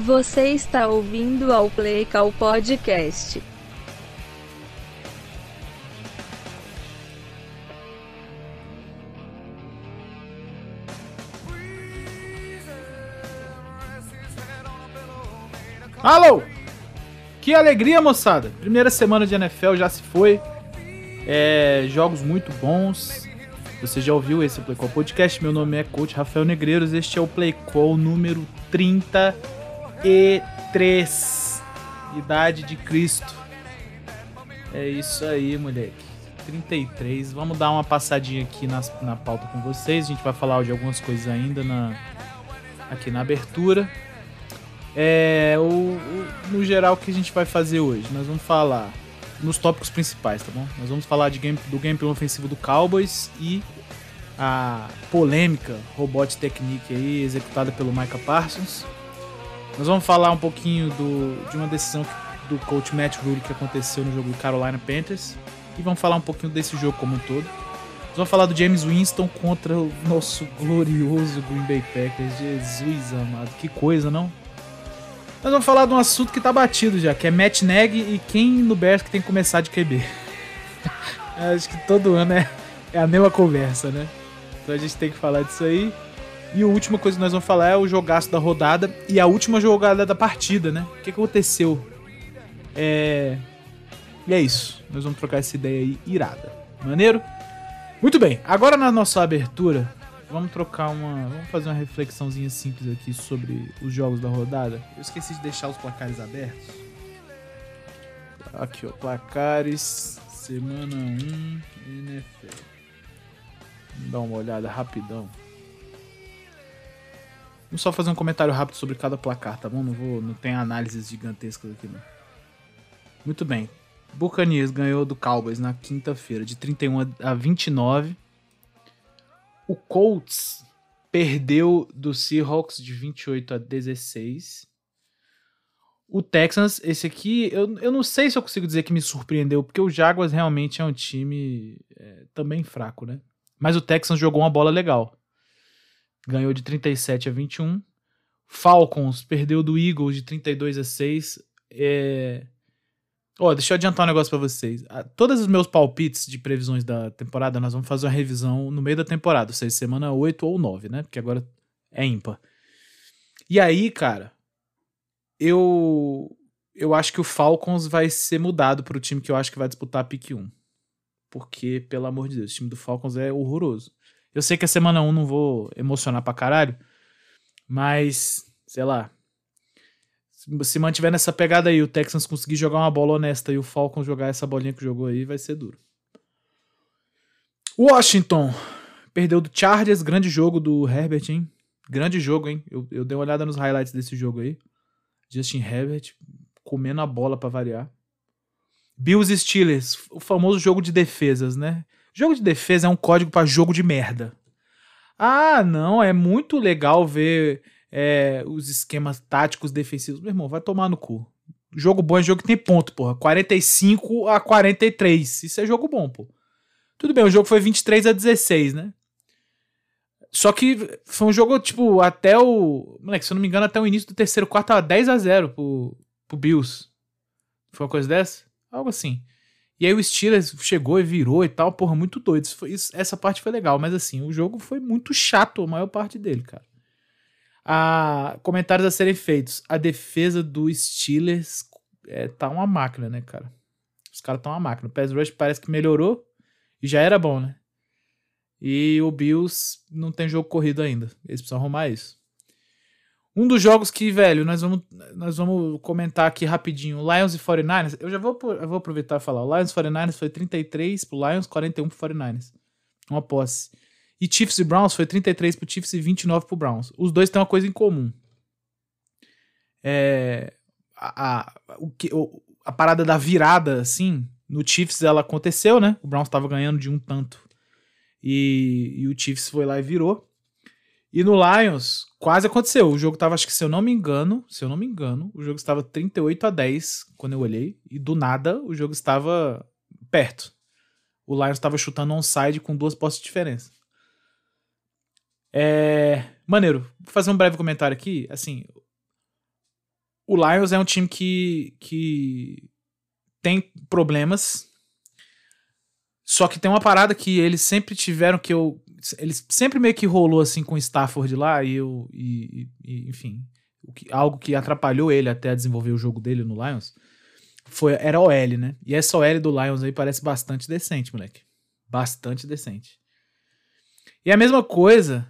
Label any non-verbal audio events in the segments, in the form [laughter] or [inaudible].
Você está ouvindo ao Playcal Podcast. Alô! Que alegria, moçada! Primeira semana de NFL já se foi. É, jogos muito bons. Você já ouviu esse Playcall Podcast? Meu nome é Coach Rafael Negreiros. Este é o Playcall número 33. Idade de Cristo. É isso aí, moleque. 33. Vamos dar uma passadinha aqui nas, na pauta com vocês. A gente vai falar de algumas coisas ainda na, aqui na abertura. É, o, o, no geral, o que a gente vai fazer hoje? Nós vamos falar nos tópicos principais, tá bom? Nós vamos falar de game, do gameplay ofensivo do Cowboys e a polêmica Robot Technique aí, executada pelo Micah Parsons. Nós vamos falar um pouquinho do, de uma decisão do coach Matt Rule que aconteceu no jogo do Carolina Panthers. E vamos falar um pouquinho desse jogo como um todo. Nós vamos falar do James Winston contra o nosso glorioso Green Bay Packers. Jesus amado, que coisa, não? Nós vamos falar de um assunto que tá batido já, que é Matt Neg e quem no Bears que tem que começar de QB. [laughs] Acho que todo ano é, é a mesma conversa, né? Então a gente tem que falar disso aí. E a última coisa que nós vamos falar é o jogaço da rodada e a última jogada da partida, né? O que, aconteceu? É... E é isso. Nós vamos trocar essa ideia aí irada. Maneiro? Muito bem. Agora na nossa abertura, vamos trocar uma. Vamos fazer uma reflexãozinha simples aqui sobre os jogos da rodada. Eu esqueci de deixar os placares abertos. Aqui, ó. Placares. Semana 1 NFL. Vamos dar uma olhada rapidão. Vamos só fazer um comentário rápido sobre cada placar, tá bom? Não, vou, não tem análises gigantescas aqui, não. Muito bem. Buccaneers ganhou do Cowboys na quinta-feira de 31 a 29. O Colts perdeu do Seahawks de 28 a 16. O Texans, esse aqui, eu, eu não sei se eu consigo dizer que me surpreendeu, porque o Jaguars realmente é um time é, também fraco, né? Mas o Texans jogou uma bola legal. Ganhou de 37 a 21. Falcons perdeu do Eagles de 32 a 6. É, oh, deixa eu adiantar um negócio para vocês. Todos os meus palpites de previsões da temporada, nós vamos fazer uma revisão no meio da temporada, ou seja, semana 8 ou 9, né? Porque agora é ímpar. E aí, cara, eu eu acho que o Falcons vai ser mudado para o time que eu acho que vai disputar a pick 1. Porque, pelo amor de Deus, o time do Falcons é horroroso. Eu sei que a semana 1 não vou emocionar pra caralho, mas, sei lá, se mantiver nessa pegada aí, o Texans conseguir jogar uma bola honesta e o Falcons jogar essa bolinha que jogou aí, vai ser duro. Washington perdeu do Chargers, grande jogo do Herbert, hein? Grande jogo, hein? Eu, eu dei uma olhada nos highlights desse jogo aí. Justin Herbert comendo a bola para variar. Bills Steelers, o famoso jogo de defesas, né? Jogo de defesa é um código para jogo de merda. Ah, não, é muito legal ver é, os esquemas táticos defensivos. Meu irmão, vai tomar no cu. Jogo bom é jogo que tem ponto, porra. 45 a 43. Isso é jogo bom, pô. Tudo bem, o jogo foi 23 a 16, né? Só que foi um jogo, tipo, até o. Moleque, se eu não me engano, até o início do terceiro quarto tava 10 a 0 pro, pro Bills. Foi uma coisa dessa? Algo assim. E aí o Steelers chegou e virou e tal, porra, muito doido. Isso foi, isso, essa parte foi legal, mas assim, o jogo foi muito chato a maior parte dele, cara a, comentários a serem feitos. A defesa do Steelers é, tá uma máquina, né, cara? Os caras estão uma máquina. O pass rush parece que melhorou e já era bom, né? E o Bills não tem jogo corrido ainda. Eles precisam arrumar isso. Um dos jogos que, velho, nós vamos, nós vamos comentar aqui rapidinho. Lions e 49ers. Eu já vou, eu vou aproveitar e falar. O Lions e 49ers foi 33 pro Lions, 41 pro 49ers. Uma posse. E Chiefs e Browns foi 33 pro Chiefs e 29 pro Browns. Os dois têm uma coisa em comum. É, a, a, o que, a parada da virada, assim, no Chiefs ela aconteceu, né? O Browns estava ganhando de um tanto. E, e, o Chiefs foi lá e virou. E no Lions, quase aconteceu. O jogo tava, acho que se eu não me engano, se eu não me engano, o jogo estava 38 a 10 quando eu olhei. E do nada, o jogo estava perto. O Lions estava chutando onside com duas postes de diferença. É. Maneiro, vou fazer um breve comentário aqui. Assim, o Lions é um time que, que tem problemas. Só que tem uma parada que eles sempre tiveram que eu. Eles sempre meio que rolou assim com o Stafford lá e eu. E, e, enfim. Que, algo que atrapalhou ele até desenvolver o jogo dele no Lions foi, era a OL, né? E essa OL do Lions aí parece bastante decente, moleque. Bastante decente. E a mesma coisa.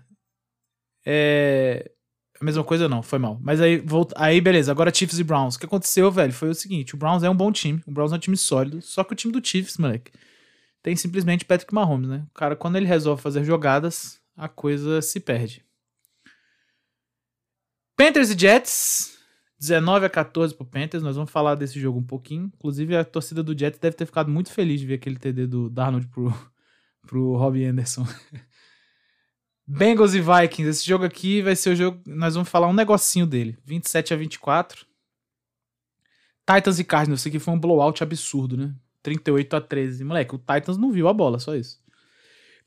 É. A mesma coisa não, foi mal. Mas aí, volta, aí beleza, agora Chiefs e Browns. O que aconteceu, velho, foi o seguinte: o Browns é um bom time, o Browns é um time sólido, só que o time do Chiefs, moleque, tem simplesmente Patrick Mahomes, né? O cara, quando ele resolve fazer jogadas, a coisa se perde. Panthers e Jets, 19 a 14 pro Panthers, nós vamos falar desse jogo um pouquinho. Inclusive, a torcida do Jets deve ter ficado muito feliz de ver aquele TD do Darnold pro, [laughs] pro Robbie Anderson. [laughs] Bengals e Vikings, esse jogo aqui vai ser o jogo. Nós vamos falar um negocinho dele. 27 a 24. Titans e Cardinals, isso aqui foi um blowout absurdo, né? 38 a 13. Moleque, o Titans não viu a bola, só isso.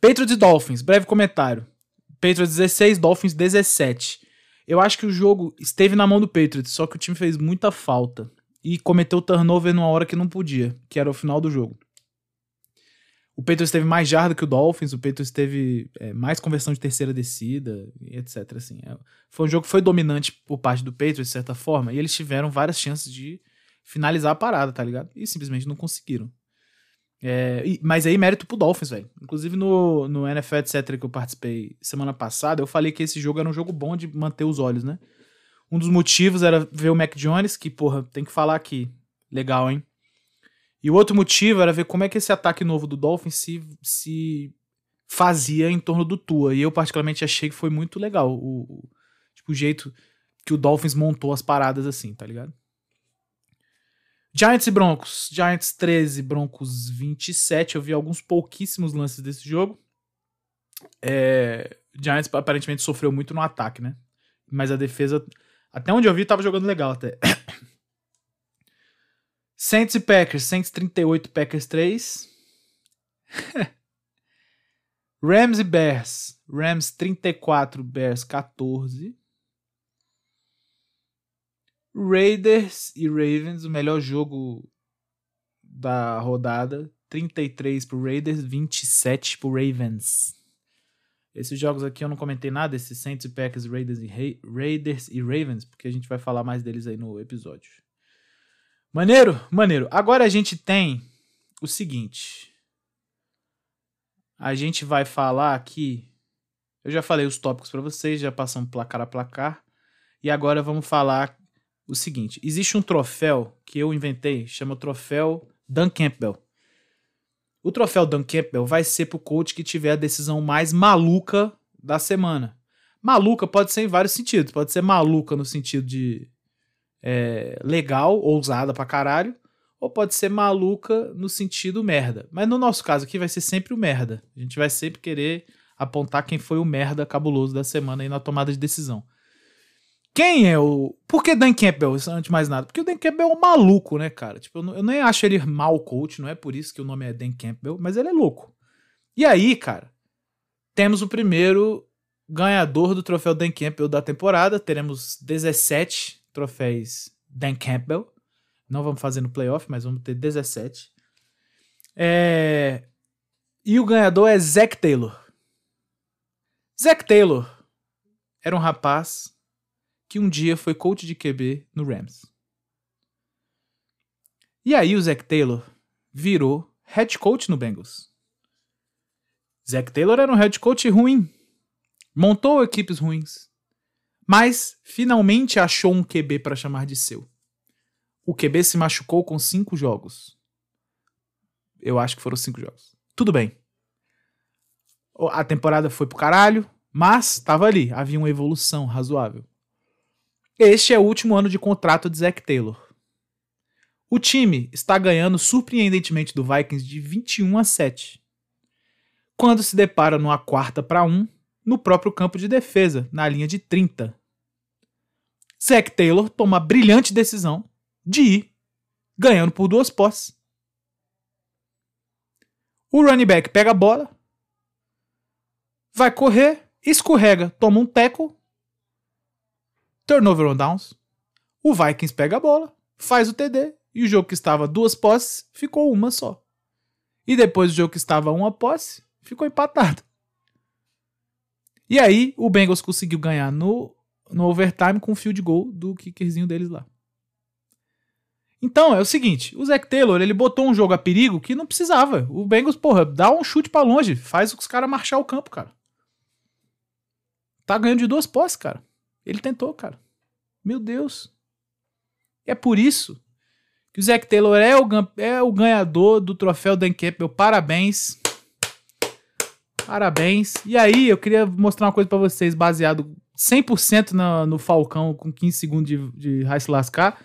Patriots e Dolphins, breve comentário. Patriots 16, Dolphins 17. Eu acho que o jogo esteve na mão do Patriots, só que o time fez muita falta. E cometeu turnover numa hora que não podia, que era o final do jogo. O Patriots teve mais jarda que o Dolphins, o Patriots teve é, mais conversão de terceira descida, etc. Assim, é, foi um jogo que foi dominante por parte do Patriots, de certa forma, e eles tiveram várias chances de finalizar a parada, tá ligado? E simplesmente não conseguiram. É, mas aí mérito pro Dolphins, velho. Inclusive no, no NFL, etc., que eu participei semana passada, eu falei que esse jogo era um jogo bom de manter os olhos, né? Um dos motivos era ver o Mac Jones, que, porra, tem que falar aqui. Legal, hein? E o outro motivo era ver como é que esse ataque novo do Dolphins se, se fazia em torno do Tua. E eu, particularmente, achei que foi muito legal o, o, tipo, o jeito que o Dolphins montou as paradas assim, tá ligado? Giants e Broncos. Giants 13, Broncos 27. Eu vi alguns pouquíssimos lances desse jogo. É, Giants aparentemente sofreu muito no ataque, né? Mas a defesa, até onde eu vi, tava jogando legal até. [coughs] Saints e Packers. Saints 38, Packers 3. [laughs] Rams e Bears. Rams 34, Bears 14. Raiders e Ravens, o melhor jogo da rodada. 33 pro Raiders, 27 pro Ravens. Esses jogos aqui eu não comentei nada, esses Saints e Packers, Raiders e, Raiders e Ravens, porque a gente vai falar mais deles aí no episódio. Maneiro? Maneiro. Agora a gente tem o seguinte. A gente vai falar aqui. Eu já falei os tópicos para vocês, já passamos placar a placar. E agora vamos falar o seguinte: existe um troféu que eu inventei, chama troféu Dan Campbell. O troféu Dan Campbell vai ser pro coach que tiver a decisão mais maluca da semana. Maluca pode ser em vários sentidos. Pode ser maluca no sentido de é, legal, ousada pra caralho, ou pode ser maluca no sentido merda. Mas no nosso caso aqui vai ser sempre o merda. A gente vai sempre querer apontar quem foi o merda cabuloso da semana aí na tomada de decisão. Quem é o. Por que Dan Campbell, antes de mais nada? Porque o Dan Campbell é um maluco, né, cara? Tipo, eu, eu nem acho ele mal coach, não é por isso que o nome é Dan Campbell, mas ele é louco. E aí, cara, temos o primeiro ganhador do troféu Dan Campbell da temporada. Teremos 17 troféus Dan Campbell. Não vamos fazer no playoff, mas vamos ter 17. É... E o ganhador é Zack Taylor. Zack Taylor era um rapaz que um dia foi coach de QB no Rams. E aí o Zack Taylor virou head coach no Bengals. Zack Taylor era um head coach ruim. Montou equipes ruins mas finalmente achou um QB para chamar de seu. O QB se machucou com cinco jogos. Eu acho que foram cinco jogos. Tudo bem. A temporada foi pro caralho, mas estava ali, havia uma evolução razoável. Este é o último ano de contrato de Zack Taylor. O time está ganhando surpreendentemente do Vikings de 21 a 7. Quando se depara numa quarta para um no próprio campo de defesa, na linha de 30. Zack Taylor toma a brilhante decisão de ir ganhando por duas posses. O running back pega a bola, vai correr, escorrega, toma um tackle, turnover on downs. O Vikings pega a bola, faz o TD, e o jogo que estava duas posses ficou uma só. E depois o jogo que estava uma posse ficou empatado. E aí o Bengals conseguiu ganhar no, no overtime com o field goal do kickerzinho deles lá. Então, é o seguinte, o Zac Taylor, ele botou um jogo a perigo que não precisava. O Bengals, porra, dá um chute para longe, faz os caras marchar o campo, cara. Tá ganhando de duas posses, cara. Ele tentou, cara. Meu Deus. É por isso que o Zac Taylor é o, é o ganhador do troféu Dan Campbell. Parabéns. Parabéns. E aí, eu queria mostrar uma coisa para vocês, baseado 100% no, no Falcão, com 15 segundos de, de Raice Lascar.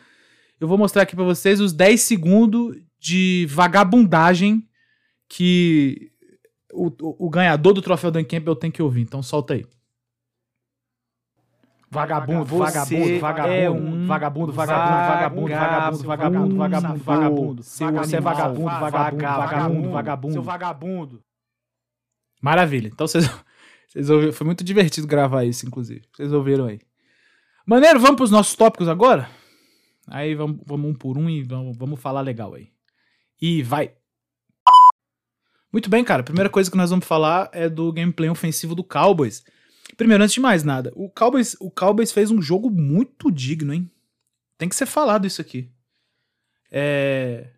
Eu vou mostrar aqui para vocês os 10 segundos de vagabundagem que o, o, o ganhador do troféu Dan Campbell tem que ouvir. Então solta aí. Vagabundo, vagabundo, vagabundo, é um vagabundo, vagabundo, vagabundo, vagabundo, vagabundo, vagabundo, vagabundo. Você é vagabundo, vagabundo, vagabundo, vagabundo. Seu vagabundo. Maravilha. Então vocês, [laughs] vocês ouviram, foi muito divertido gravar isso, inclusive. Vocês ouviram aí. Maneiro, vamos para os nossos tópicos agora? Aí vamos, vamos um por um e vamos, vamos falar legal aí. E vai. Muito bem, cara. A primeira coisa que nós vamos falar é do gameplay ofensivo do Cowboys. Primeiro, antes de mais nada, o Cowboys, o Cowboys fez um jogo muito digno, hein? Tem que ser falado isso aqui. É,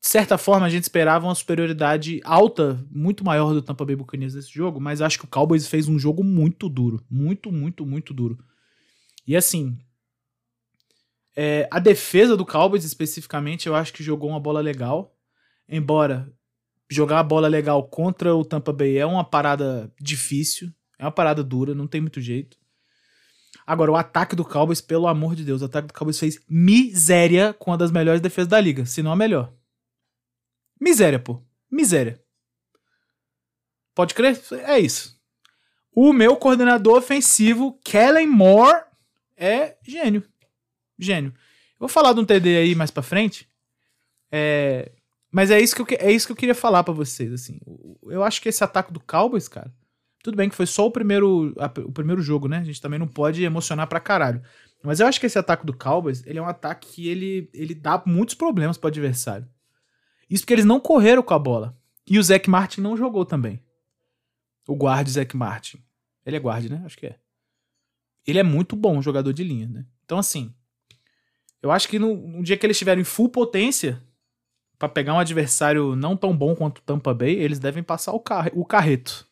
de certa forma, a gente esperava uma superioridade alta, muito maior do Tampa Bay Buccaneers nesse jogo, mas acho que o Cowboys fez um jogo muito duro. Muito, muito, muito duro. E assim, é, a defesa do Cowboys, especificamente, eu acho que jogou uma bola legal. Embora jogar a bola legal contra o Tampa Bay é uma parada difícil, é uma parada dura, não tem muito jeito. Agora, o ataque do Cowboys, pelo amor de Deus, o ataque do Cowboys fez miséria com uma das melhores defesas da liga, se não a melhor. Miséria, pô. Miséria. Pode crer? É isso. O meu coordenador ofensivo, Kellen Moore, é gênio. Gênio. Eu vou falar de um TD aí mais pra frente. É... Mas é isso, que eu, é isso que eu queria falar para vocês, assim. Eu acho que esse ataque do Cowboys, cara. Tudo bem que foi só o primeiro, a, o primeiro jogo, né? A gente também não pode emocionar pra caralho. Mas eu acho que esse ataque do Cowboys, ele é um ataque que ele, ele dá muitos problemas pro adversário. Isso porque eles não correram com a bola. E o Zac Martin não jogou também. O guarda Zac Martin. Ele é guarda, né? Acho que é. Ele é muito bom jogador de linha, né? Então, assim, eu acho que no, no dia que eles estiverem em full potência, para pegar um adversário não tão bom quanto o Tampa Bay, eles devem passar o, car o carreto.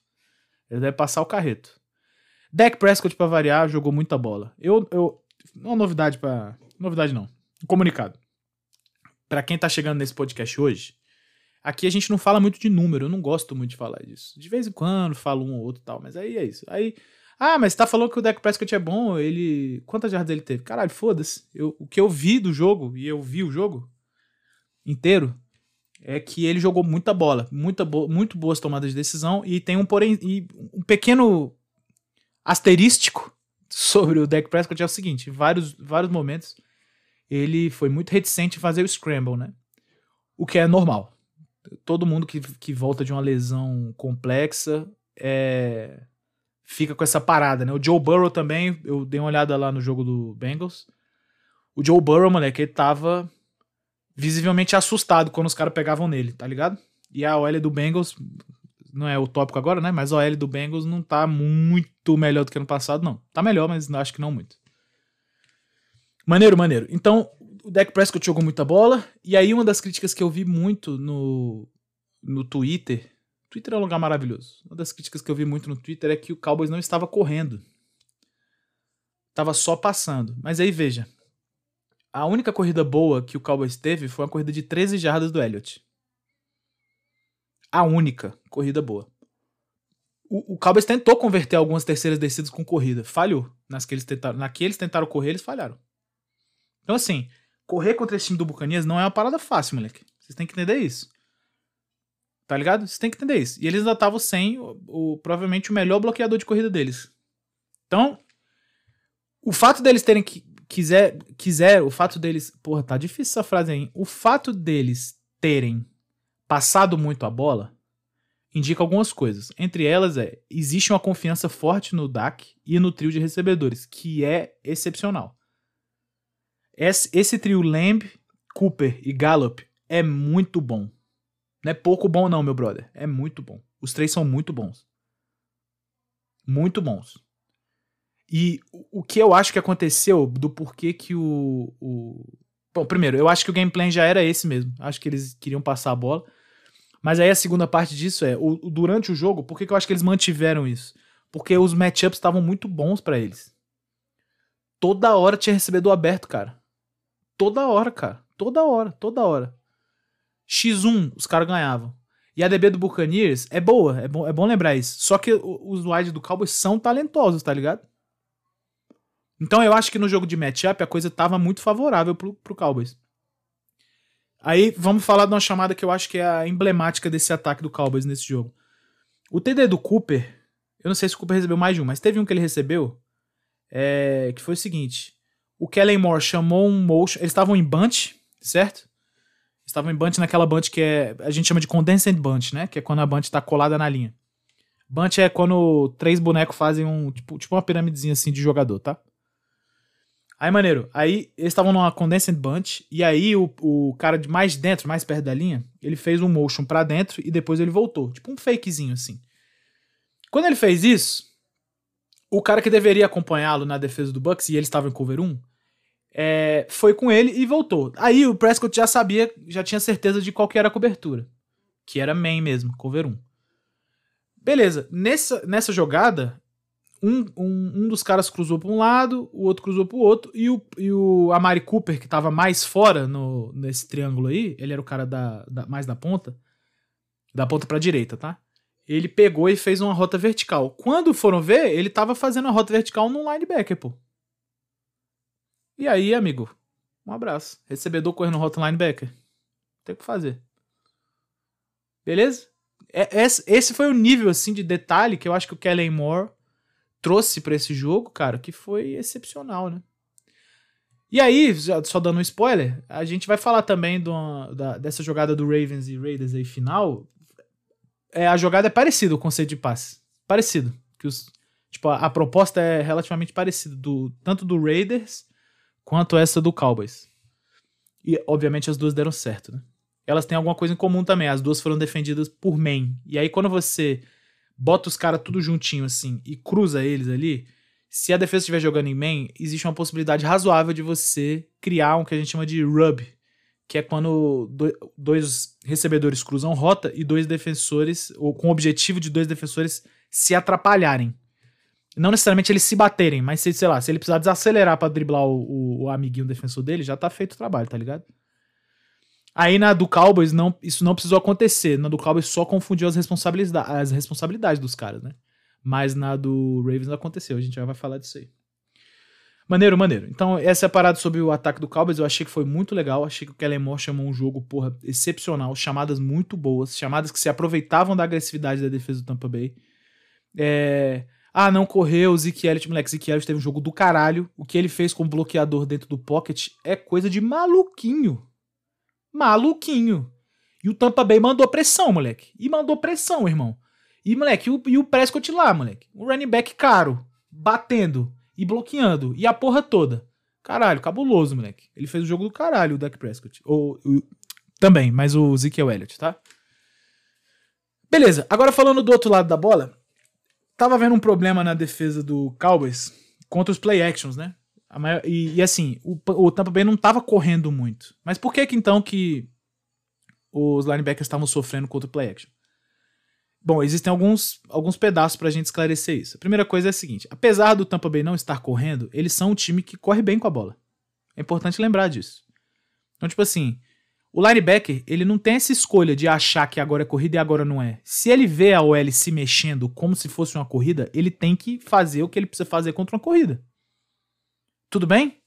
Eles devem passar o carreto. Dak Prescott, pra variar, jogou muita bola. Eu, eu, uma novidade para Novidade não. Um comunicado para quem tá chegando nesse podcast hoje, aqui a gente não fala muito de número, eu não gosto muito de falar disso. De vez em quando falo um ou outro tal, mas aí é isso. Aí, ah, mas tá falando que o Dak Prescott é bom, ele... Quantas jardas ele teve? Caralho, foda-se. o que eu vi do jogo, e eu vi o jogo inteiro, é que ele jogou muita bola, muita bo muito boas tomadas de decisão, e tem um porém, um pequeno asterístico sobre o Dak Prescott é o seguinte, vários, vários momentos ele foi muito reticente em fazer o scramble, né? O que é normal. Todo mundo que, que volta de uma lesão complexa é, fica com essa parada, né? O Joe Burrow também, eu dei uma olhada lá no jogo do Bengals. O Joe Burrow, moleque, ele tava visivelmente assustado quando os caras pegavam nele, tá ligado? E a OL do Bengals, não é o tópico agora, né? Mas a OL do Bengals não tá muito melhor do que ano passado, não. Tá melhor, mas acho que não muito. Maneiro, maneiro. Então, o Dak Prescott jogou muita bola. E aí, uma das críticas que eu vi muito no, no Twitter. Twitter é um lugar maravilhoso. Uma das críticas que eu vi muito no Twitter é que o Cowboys não estava correndo. Tava só passando. Mas aí, veja. A única corrida boa que o Cowboys teve foi uma corrida de 13 jardas do Elliott. A única corrida boa. O, o Cowboys tentou converter algumas terceiras descidas com corrida. Falhou. Nas que eles tentaram, na que eles tentaram correr, eles falharam. Então, assim, correr contra esse time do Bucanias não é uma parada fácil, moleque. Vocês têm que entender isso. Tá ligado? Vocês têm que entender isso. E eles ainda estavam sem o, o, provavelmente o melhor bloqueador de corrida deles. Então, o fato deles terem que quiser, quiser, o fato deles, porra, tá difícil essa frase aí. O fato deles terem passado muito a bola indica algumas coisas. Entre elas é, existe uma confiança forte no DAC e no trio de recebedores, que é excepcional. Esse, esse trio Lamb, Cooper e Gallup é muito bom. Não é pouco bom, não, meu brother. É muito bom. Os três são muito bons. Muito bons. E o que eu acho que aconteceu do porquê que o, o. Bom, primeiro, eu acho que o gameplay já era esse mesmo. Acho que eles queriam passar a bola. Mas aí a segunda parte disso é, o, durante o jogo, por que, que eu acho que eles mantiveram isso? Porque os matchups estavam muito bons para eles. Toda hora tinha recebedor aberto, cara. Toda hora, cara. Toda hora, toda hora. X1, os caras ganhavam. E a DB do Buccaneers é boa, é bom, é bom lembrar isso. Só que os wide do Cowboys são talentosos, tá ligado? Então eu acho que no jogo de matchup a coisa tava muito favorável pro, pro Cowboys. Aí vamos falar de uma chamada que eu acho que é a emblemática desse ataque do Cowboys nesse jogo. O TD do Cooper, eu não sei se o Cooper recebeu mais de um, mas teve um que ele recebeu, é, que foi o seguinte: o Kellen Moore chamou um motion, eles estavam em bunch, certo? Estavam em bunch naquela bunch que é, a gente chama de condensed bunch, né? Que é quando a bunch tá colada na linha. Bunch é quando três bonecos fazem um, tipo, tipo uma piramidezinha assim de jogador, tá? Aí, maneiro, aí eles estavam numa condensed bunch, e aí o, o cara de mais dentro, mais perto da linha, ele fez um motion para dentro e depois ele voltou. Tipo um fakezinho assim. Quando ele fez isso, o cara que deveria acompanhá-lo na defesa do Bucks, e ele estava em cover 1, é, foi com ele e voltou. Aí o Prescott já sabia, já tinha certeza de qual que era a cobertura. Que era main mesmo, cover 1. Beleza, nessa, nessa jogada, um, um, um dos caras cruzou para um lado, o outro cruzou para o outro, e o, e o Amari Cooper, que estava mais fora no, nesse triângulo aí, ele era o cara da, da mais da ponta, da ponta para direita, tá? Ele pegou e fez uma rota vertical. Quando foram ver, ele estava fazendo a rota vertical no linebacker, pô. E aí, amigo, um abraço. Recebedor correndo rota linebacker. Tem o que fazer. Beleza? É, esse foi o nível assim de detalhe que eu acho que o Kellen Moore trouxe para esse jogo, cara, que foi excepcional, né? E aí, só dando um spoiler, a gente vai falar também do, da, dessa jogada do Ravens e Raiders aí final. É, a jogada é parecida, o conceito de passe. Parecido. Que os, tipo, a, a proposta é relativamente parecida, do, tanto do Raiders quanto essa do Cowboys. E, obviamente, as duas deram certo, né? Elas têm alguma coisa em comum também. As duas foram defendidas por main. E aí, quando você bota os caras tudo juntinho assim e cruza eles ali, se a defesa estiver jogando em main, existe uma possibilidade razoável de você criar um que a gente chama de rub, que é quando dois recebedores cruzam rota e dois defensores, ou com o objetivo de dois defensores se atrapalharem. Não necessariamente eles se baterem, mas se, sei lá, se ele precisar desacelerar para driblar o, o, o amiguinho defensor dele, já tá feito o trabalho, tá ligado? Aí na do Cowboys, não, isso não precisou acontecer. Na do Cowboys só confundiu as responsabilidades, as responsabilidades dos caras, né? Mas na do Ravens aconteceu. A gente já vai falar disso aí. Maneiro, maneiro. Então, essa é a parada sobre o ataque do Cowboys. Eu achei que foi muito legal. Achei que o Kellen Moore chamou um jogo, porra, excepcional. Chamadas muito boas. Chamadas que se aproveitavam da agressividade da defesa do Tampa Bay. É... Ah, não correu. O Zeke Elliott, moleque. Zeke Elliott teve um jogo do caralho. O que ele fez como bloqueador dentro do pocket é coisa de maluquinho maluquinho. E o Tampa Bay mandou pressão, moleque. E mandou pressão, irmão. E, moleque, o, e o Prescott lá, moleque. O running back caro, batendo e bloqueando. E a porra toda. Caralho, cabuloso, moleque. Ele fez o jogo do caralho, o Dak Prescott. Ou, o, também, mas o Ezekiel Elliott, tá? Beleza, agora falando do outro lado da bola. Tava vendo um problema na defesa do Cowboys contra os play actions, né? Maior, e, e, assim, o, o Tampa Bay não estava correndo muito. Mas por que que então que os linebackers estavam sofrendo contra o play action? Bom, existem alguns, alguns pedaços pra gente esclarecer isso. A primeira coisa é a seguinte: apesar do Tampa Bay não estar correndo, eles são um time que corre bem com a bola. É importante lembrar disso. Então, tipo assim, o linebacker, ele não tem essa escolha de achar que agora é corrida e agora não é. Se ele vê a OL se mexendo como se fosse uma corrida, ele tem que fazer o que ele precisa fazer contra uma corrida. Tudo bem?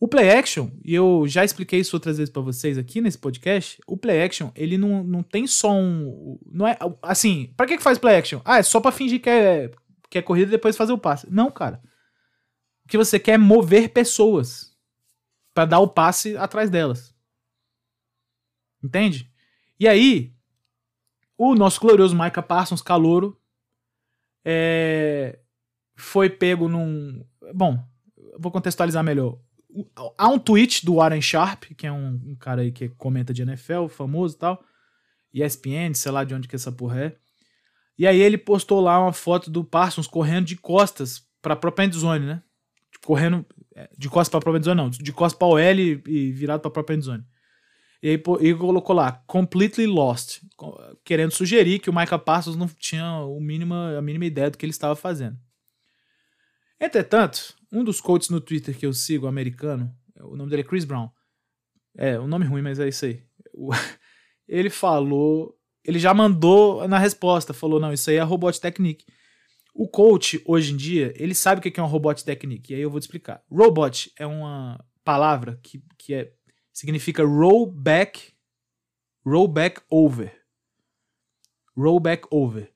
O play action, e eu já expliquei isso outras vezes para vocês aqui nesse podcast, o play action, ele não, não tem só um. Não é. Assim, para que, que faz play action? Ah, é só pra fingir que é, que é corrida e depois fazer o passe. Não, cara. O que você quer é mover pessoas para dar o passe atrás delas. Entende? E aí, o nosso glorioso Micah Parsons, calouro, é, foi pego num. Bom, vou contextualizar melhor. Há um tweet do Warren Sharp, que é um, um cara aí que comenta de NFL, famoso e tal. ESPN, sei lá de onde que essa porra é. E aí ele postou lá uma foto do Parsons correndo de costas pra própria endzone, né? Correndo é, de costas pra própria endzone, não. De costas pra OL e, e virado pra própria endzone. E aí ele colocou lá, completely lost, querendo sugerir que o Micah Parsons não tinha o mínimo, a mínima ideia do que ele estava fazendo. Entretanto, um dos coaches no Twitter que eu sigo, americano, o nome dele é Chris Brown. É, um nome ruim, mas é isso aí. [laughs] ele falou, ele já mandou na resposta, falou, não, isso aí é robot technique. O coach, hoje em dia, ele sabe o que é uma robot technique, e aí eu vou te explicar. Robot é uma palavra que, que é significa roll back, roll back over. Roll back over.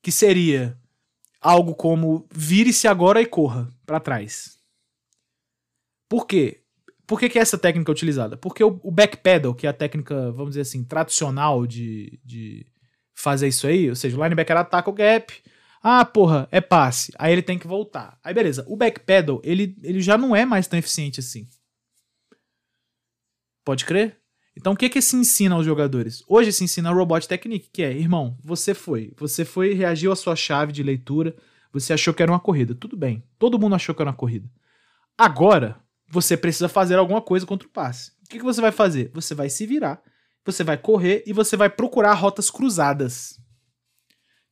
Que seria algo como vire-se agora e corra para trás. Por quê? Por que, que é essa técnica utilizada? Porque o, o backpedal, que é a técnica, vamos dizer assim, tradicional de, de fazer isso aí, ou seja, o linebacker ataca o gap, ah, porra, é passe. Aí ele tem que voltar. Aí beleza. O backpedal, ele, ele já não é mais tão eficiente assim. Pode crer? Então o que que se ensina aos jogadores? Hoje se ensina a Robot Technique, que é, irmão, você foi, você foi, reagiu à sua chave de leitura, você achou que era uma corrida. Tudo bem, todo mundo achou que era uma corrida. Agora, você precisa fazer alguma coisa contra o passe. O que, que você vai fazer? Você vai se virar, você vai correr e você vai procurar rotas cruzadas.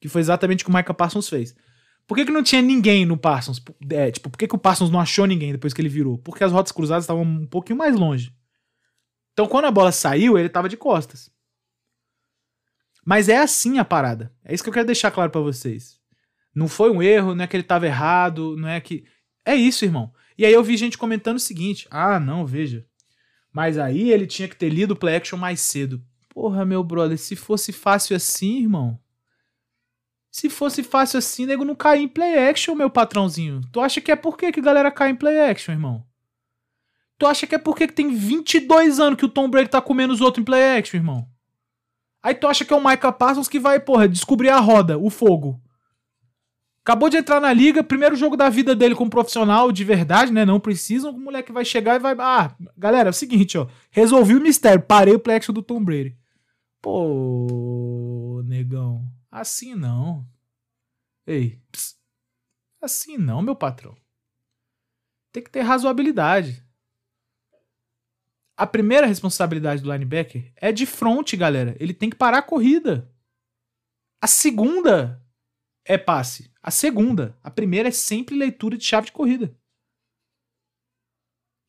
Que foi exatamente o que o Micah Parsons fez. Por que, que não tinha ninguém no Parsons? É, tipo, por que, que o Parsons não achou ninguém depois que ele virou? Porque as rotas cruzadas estavam um pouquinho mais longe. Então, quando a bola saiu, ele tava de costas. Mas é assim a parada. É isso que eu quero deixar claro para vocês. Não foi um erro, não é que ele tava errado, não é que. É isso, irmão. E aí eu vi gente comentando o seguinte: ah, não, veja. Mas aí ele tinha que ter lido o play action mais cedo. Porra, meu brother, se fosse fácil assim, irmão. Se fosse fácil assim, nego não cair em play action, meu patrãozinho. Tu acha que é por que que a galera cai em play action, irmão? Tu acha que é porque tem 22 anos que o Tom Brady tá comendo os outros em play action, irmão? Aí tu acha que é o Micah Parsons que vai, porra, descobrir a roda, o fogo. Acabou de entrar na liga, primeiro jogo da vida dele como profissional, de verdade, né? Não precisam, o moleque vai chegar e vai. Ah, galera, é o seguinte, ó. Resolvi o mistério, parei o action do Tom Brady. Pô, negão. Assim não. Ei, pss, assim não, meu patrão. Tem que ter razoabilidade. A primeira responsabilidade do linebacker é de front, galera. Ele tem que parar a corrida. A segunda é passe. A segunda. A primeira é sempre leitura de chave de corrida.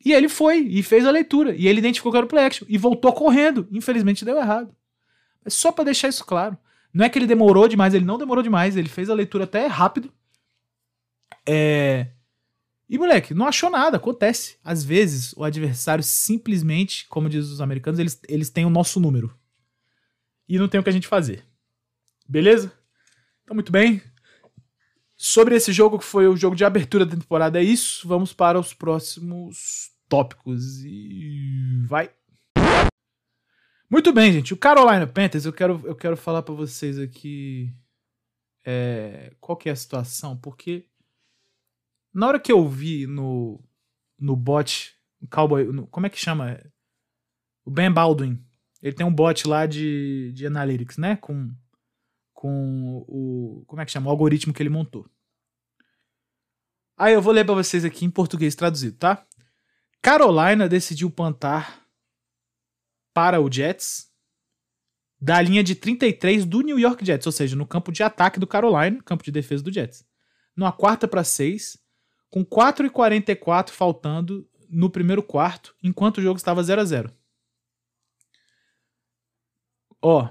E ele foi e fez a leitura. E ele identificou que era o play action. E voltou correndo. Infelizmente deu errado. Mas só para deixar isso claro. Não é que ele demorou demais, ele não demorou demais. Ele fez a leitura até rápido. É. E, moleque, não achou nada, acontece. Às vezes, o adversário simplesmente, como diz os americanos, eles, eles têm o nosso número. E não tem o que a gente fazer. Beleza? Então, muito bem. Sobre esse jogo, que foi o jogo de abertura da temporada, é isso. Vamos para os próximos tópicos. E vai. Muito bem, gente. O Carolina Panthers, eu quero, eu quero falar para vocês aqui é, qual que é a situação, porque na hora que eu vi no, no bot, no Cowboy, no, como é que chama? O Ben Baldwin. Ele tem um bot lá de, de analytics, né? Com, com o. Como é que chama? O algoritmo que ele montou. Aí eu vou ler para vocês aqui em português traduzido, tá? Carolina decidiu plantar para o Jets da linha de 33 do New York Jets, ou seja, no campo de ataque do Carolina, campo de defesa do Jets. Numa quarta para seis, com 4,44 faltando no primeiro quarto, enquanto o jogo estava 0 a 0 Ó,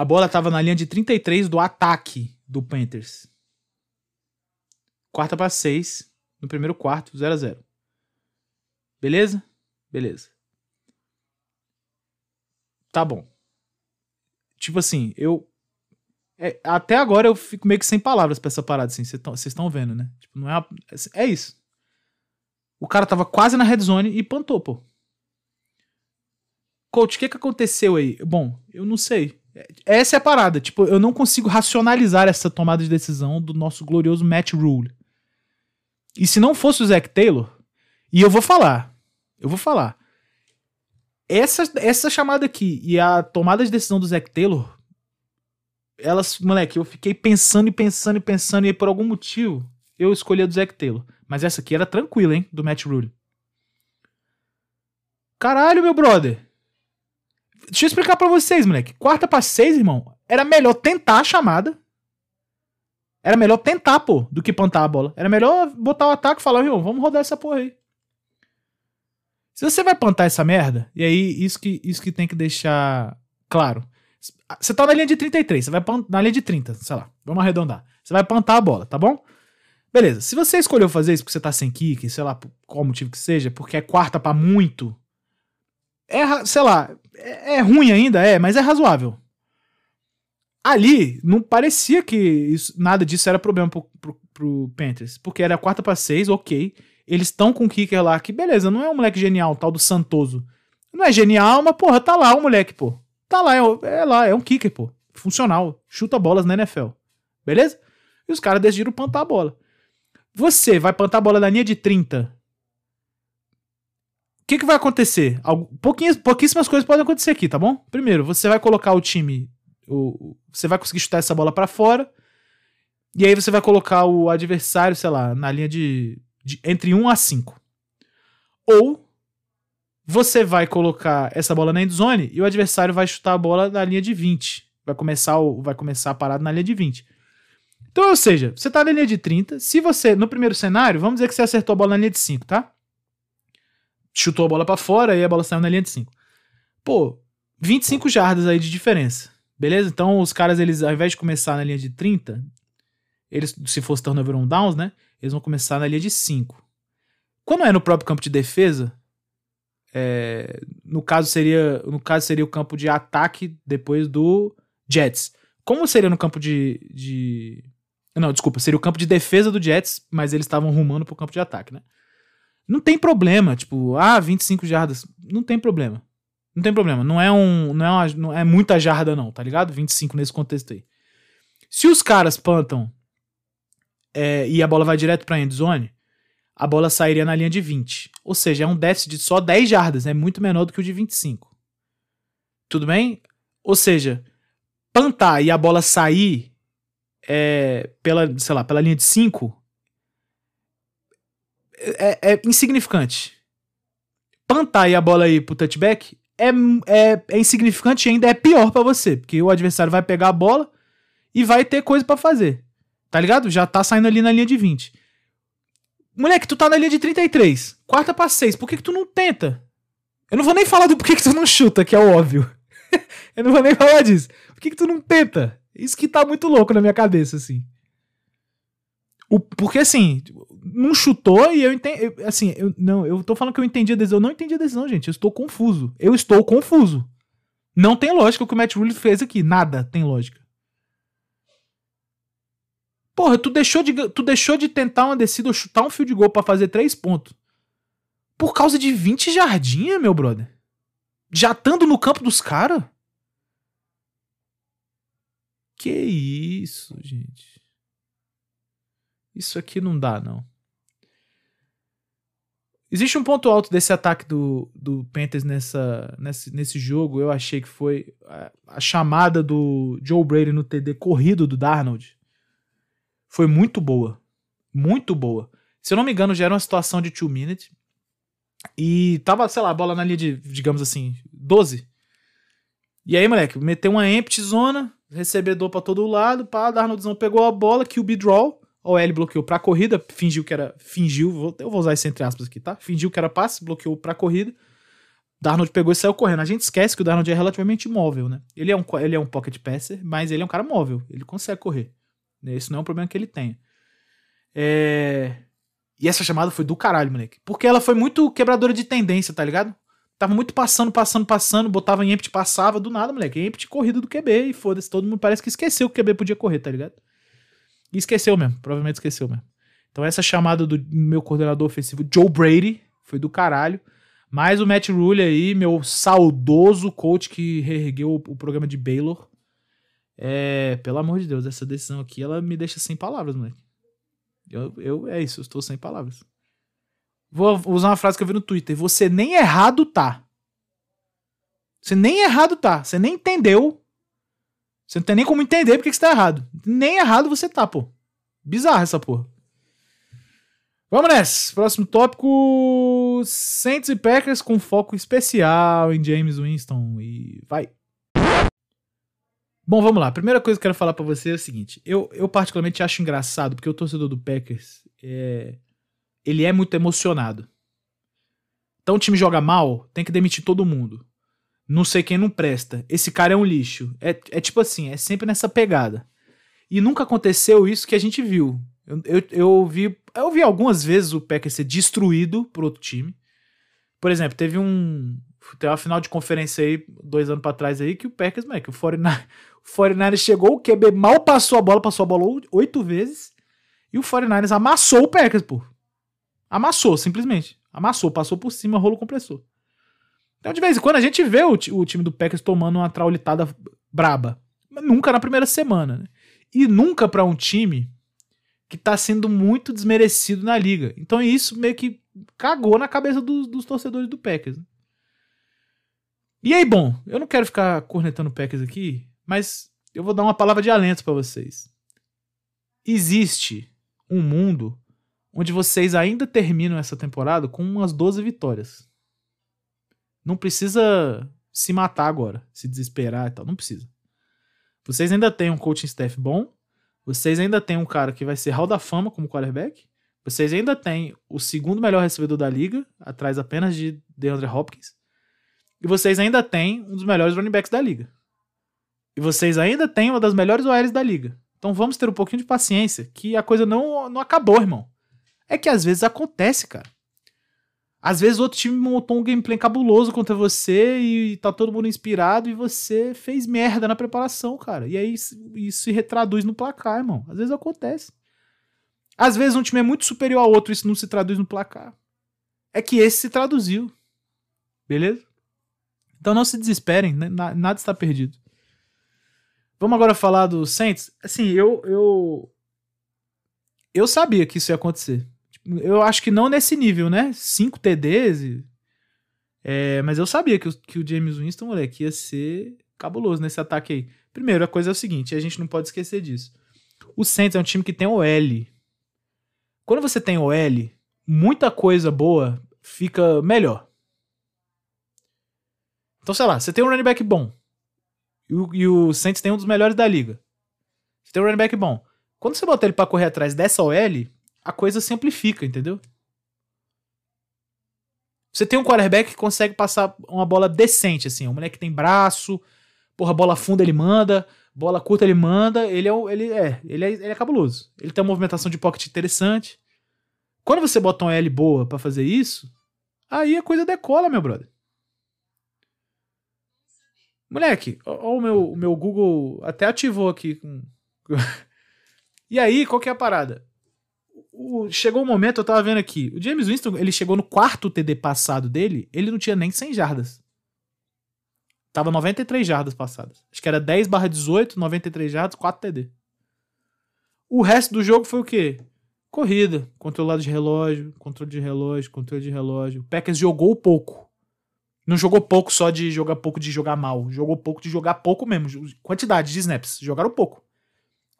a bola estava na linha de 33 do ataque do Panthers. Quarta para 6, no primeiro quarto, 0 a 0 Beleza? Beleza. Tá bom. Tipo assim, eu é, até agora eu fico meio que sem palavras pra essa parada, assim. Vocês estão vendo, né? Tipo, não é, uma, é isso. O cara tava quase na red zone e plantou, pô. Coach, o que que aconteceu aí? Bom, eu não sei. Essa é a parada. Tipo, eu não consigo racionalizar essa tomada de decisão do nosso glorioso Matt Rule. E se não fosse o Zac Taylor, e eu vou falar, Eu vou falar. Essa, essa chamada aqui e a tomada de decisão do Zac Taylor, elas, moleque, eu fiquei pensando e pensando e pensando e por algum motivo eu escolhi a do Zac Taylor. Mas essa aqui era tranquila, hein, do Matt Rule. Caralho, meu brother. Deixa eu explicar para vocês, moleque. Quarta pra seis, irmão, era melhor tentar a chamada. Era melhor tentar, pô, do que plantar a bola. Era melhor botar o ataque e falar, irmão, vamos rodar essa porra aí. Se você vai plantar essa merda, e aí isso que, isso que tem que deixar claro. Você tá na linha de 33, você vai na linha de 30, sei lá, vamos arredondar. Você vai plantar a bola, tá bom? Beleza, se você escolheu fazer isso porque você tá sem kick, sei lá, por qual motivo que seja, porque é quarta para muito, é, sei lá, é, é, ruim ainda, é, mas é razoável. Ali, não parecia que isso, nada disso era problema pro, pro, pro Panthers, porque era quarta para seis, ok. Eles estão com o kicker lá, que beleza, não é um moleque genial, tal do Santoso. Não é genial, mas porra, tá lá o moleque, pô. Tá lá, é, é lá, é um kicker, pô. Funcional. Chuta bolas na NFL. Beleza? E os caras decidiram plantar a bola. Você vai plantar a bola na linha de 30 que, que vai acontecer? pouquinhas, pouquíssimas coisas podem acontecer aqui, tá bom? Primeiro, você vai colocar o time. O, você vai conseguir chutar essa bola para fora. E aí você vai colocar o adversário, sei lá, na linha de, de, entre 1 a 5. Ou você vai colocar essa bola na endzone e o adversário vai chutar a bola na linha de 20. Vai começar, vai começar a parada na linha de 20. Então, ou seja, você tá na linha de 30. Se você, no primeiro cenário, vamos dizer que você acertou a bola na linha de 5, tá? Chutou a bola para fora e a bola saiu na linha de 5. Pô, 25 jardas aí de diferença. Beleza? Então os caras, eles, ao invés de começar na linha de 30, eles, se fosse turnover on downs, né? Eles vão começar na linha de 5. Quando é no próprio campo de defesa, é, no caso seria no caso seria o campo de ataque depois do Jets. Como seria no campo de, de não, desculpa, seria o campo de defesa do Jets, mas eles estavam rumando pro campo de ataque, né? Não tem problema, tipo, ah, 25 jardas. Não tem problema. Não tem problema. Não é um. Não é, uma, não é muita jarda, não, tá ligado? 25 nesse contexto aí. Se os caras plantam é, e a bola vai direto pra endzone, a bola sairia na linha de 20. Ou seja, é um déficit de só 10 jardas, é muito menor do que o de 25. Tudo bem? Ou seja, plantar e a bola sair é, pela, sei lá, pela linha de 5 é, é insignificante. Plantar e a bola aí pro touchback é, é, é insignificante e ainda é pior para você, porque o adversário vai pegar a bola e vai ter coisa para fazer. Tá ligado? Já tá saindo ali na linha de 20. Moleque, tu tá na linha de 33. Quarta pra 6. Por que, que tu não tenta? Eu não vou nem falar do porquê que tu não chuta, que é óbvio. [laughs] eu não vou nem falar disso. Por que, que tu não tenta? Isso que tá muito louco na minha cabeça, assim. O, porque assim, não chutou e eu entendi. Assim, eu, não, eu tô falando que eu entendi a decisão. Eu não entendi a decisão, gente. Eu estou confuso. Eu estou confuso. Não tem lógica o que o Matt Rule fez aqui. Nada tem lógica. Porra, tu deixou de, tu deixou de tentar uma descida ou chutar um fio de gol para fazer três pontos. Por causa de 20 jardinhas, meu brother. Já estando no campo dos caras? Que isso, gente. Isso aqui não dá, não. Existe um ponto alto desse ataque do, do Panthers nessa, nesse, nesse jogo. Eu achei que foi a, a, chamada do Joe Brady no TD corrido do Darnold. Foi muito boa. Muito boa. Se eu não me engano, já era uma situação de two minutes. E tava, sei lá, a bola na linha de, digamos assim, 12. E aí, moleque, meteu uma empty zona, recebedor para todo lado, pá, Darnoldzão pegou a bola, QB draw. O L bloqueou pra corrida, fingiu que era. Fingiu, eu vou usar isso entre aspas aqui, tá? Fingiu que era passe, bloqueou pra corrida. Darnold pegou e saiu correndo. A gente esquece que o Darnold é relativamente móvel, né? Ele é um, ele é um pocket passer, mas ele é um cara móvel. Ele consegue correr. Esse não é um problema que ele tenha. É... E essa chamada foi do caralho, moleque. Porque ela foi muito quebradora de tendência, tá ligado? Tava muito passando, passando, passando, botava em empty, passava, do nada, moleque. Empty, corrida do QB e foda-se. Todo mundo parece que esqueceu que o QB podia correr, tá ligado? E esqueceu mesmo, provavelmente esqueceu mesmo. Então essa chamada do meu coordenador ofensivo, Joe Brady, foi do caralho. Mais o Matt Rule aí, meu saudoso coach que reergueu o, programa de Baylor. É, pelo amor de Deus, essa decisão aqui, ela me deixa sem palavras, moleque. Eu, eu, é isso, eu estou sem palavras. Vou usar uma frase que eu vi no Twitter. Você nem errado tá. Você nem errado tá. Você nem entendeu. Você não tem nem como entender porque que você tá errado. Nem errado você tá, pô. Bizarro essa porra. Vamos nessa. Próximo tópico: Saints e Packers com foco especial em James Winston. E vai. Bom, vamos lá. primeira coisa que eu quero falar para você é o seguinte. Eu, eu particularmente acho engraçado, porque o torcedor do Packers é, ele é muito emocionado. Então o time joga mal, tem que demitir todo mundo. Não sei quem não presta. Esse cara é um lixo. É, é tipo assim, é sempre nessa pegada. E nunca aconteceu isso que a gente viu. Eu, eu, eu, vi, eu vi algumas vezes o Packers ser destruído por outro time. Por exemplo, teve um. Tem uma final de conferência aí, dois anos para trás aí, que o Packers, que o 49, o 49ers chegou, o QB mal passou a bola, passou a bola oito vezes. E o 49ers amassou o Packers, pô. Amassou, simplesmente. Amassou, passou por cima, rolo compressor. Então, de vez em quando, a gente vê o, o time do Packers tomando uma traulitada braba. Mas nunca na primeira semana, né? E nunca para um time que tá sendo muito desmerecido na liga. Então isso meio que cagou na cabeça dos, dos torcedores do Packers. Né? E aí, bom, eu não quero ficar cornetando o Packers aqui, mas eu vou dar uma palavra de alento para vocês. Existe um mundo onde vocês ainda terminam essa temporada com umas 12 vitórias. Não precisa se matar agora, se desesperar e tal, não precisa. Vocês ainda têm um coaching staff bom, vocês ainda têm um cara que vai ser hall da fama como quarterback, vocês ainda têm o segundo melhor recebedor da liga, atrás apenas de DeAndre Hopkins, e vocês ainda têm um dos melhores running backs da liga. E vocês ainda têm uma das melhores OLs da liga. Então vamos ter um pouquinho de paciência, que a coisa não, não acabou, irmão. É que às vezes acontece, cara. Às vezes outro time montou um gameplay cabuloso contra você e tá todo mundo inspirado e você fez merda na preparação, cara. E aí isso se retraduz no placar, irmão. Às vezes acontece. Às vezes um time é muito superior ao outro e isso não se traduz no placar. É que esse se traduziu. Beleza? Então não se desesperem, né? nada está perdido. Vamos agora falar do Saints. Assim, eu eu eu sabia que isso ia acontecer. Eu acho que não nesse nível, né? 5 TDs. E, é, mas eu sabia que o, que o James Winston, moleque, ia ser cabuloso nesse ataque aí. Primeiro, a coisa é o seguinte, a gente não pode esquecer disso. O Saints é um time que tem OL. Quando você tem OL, muita coisa boa fica melhor. Então, sei lá, você tem um running back bom. E o, e o Saints tem um dos melhores da liga. Você tem um running back bom. Quando você bota ele para correr atrás dessa OL, a coisa simplifica, entendeu? Você tem um quarterback que consegue passar uma bola decente, assim. Um moleque que tem braço, porra, bola funda ele manda, bola curta ele manda. Ele é, ele é, ele é, ele é cabuloso. Ele tem uma movimentação de pocket interessante. Quando você bota uma L boa para fazer isso, aí a coisa decola, meu brother. Moleque, ó, o meu, o meu Google até ativou aqui. [laughs] E aí, qual que é a parada? O, chegou um momento, eu tava vendo aqui, o James Winston, ele chegou no quarto TD passado dele, ele não tinha nem 100 jardas. Tava 93 jardas passadas. Acho que era 10 barra 18, 93 jardas, 4 TD. O resto do jogo foi o quê? Corrida, controlado de relógio, controle de relógio, controle de relógio. O Packers jogou pouco. Não jogou pouco só de jogar pouco de jogar mal. Jogou pouco de jogar pouco mesmo. Quantidade de snaps. Jogaram pouco.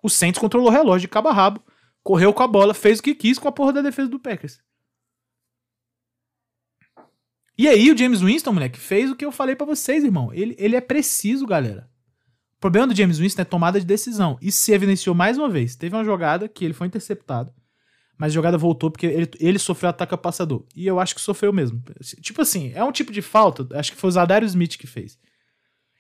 O Saints controlou o relógio de cabo a rabo correu com a bola, fez o que quis com a porra da defesa do Packers. E aí o James Winston, moleque, fez o que eu falei para vocês, irmão. Ele, ele é preciso, galera. O problema do James Winston é tomada de decisão. Isso se evidenciou mais uma vez. Teve uma jogada que ele foi interceptado, mas a jogada voltou porque ele, ele sofreu ataque a passador. E eu acho que sofreu mesmo. Tipo assim, é um tipo de falta, acho que foi o Zadario Smith que fez.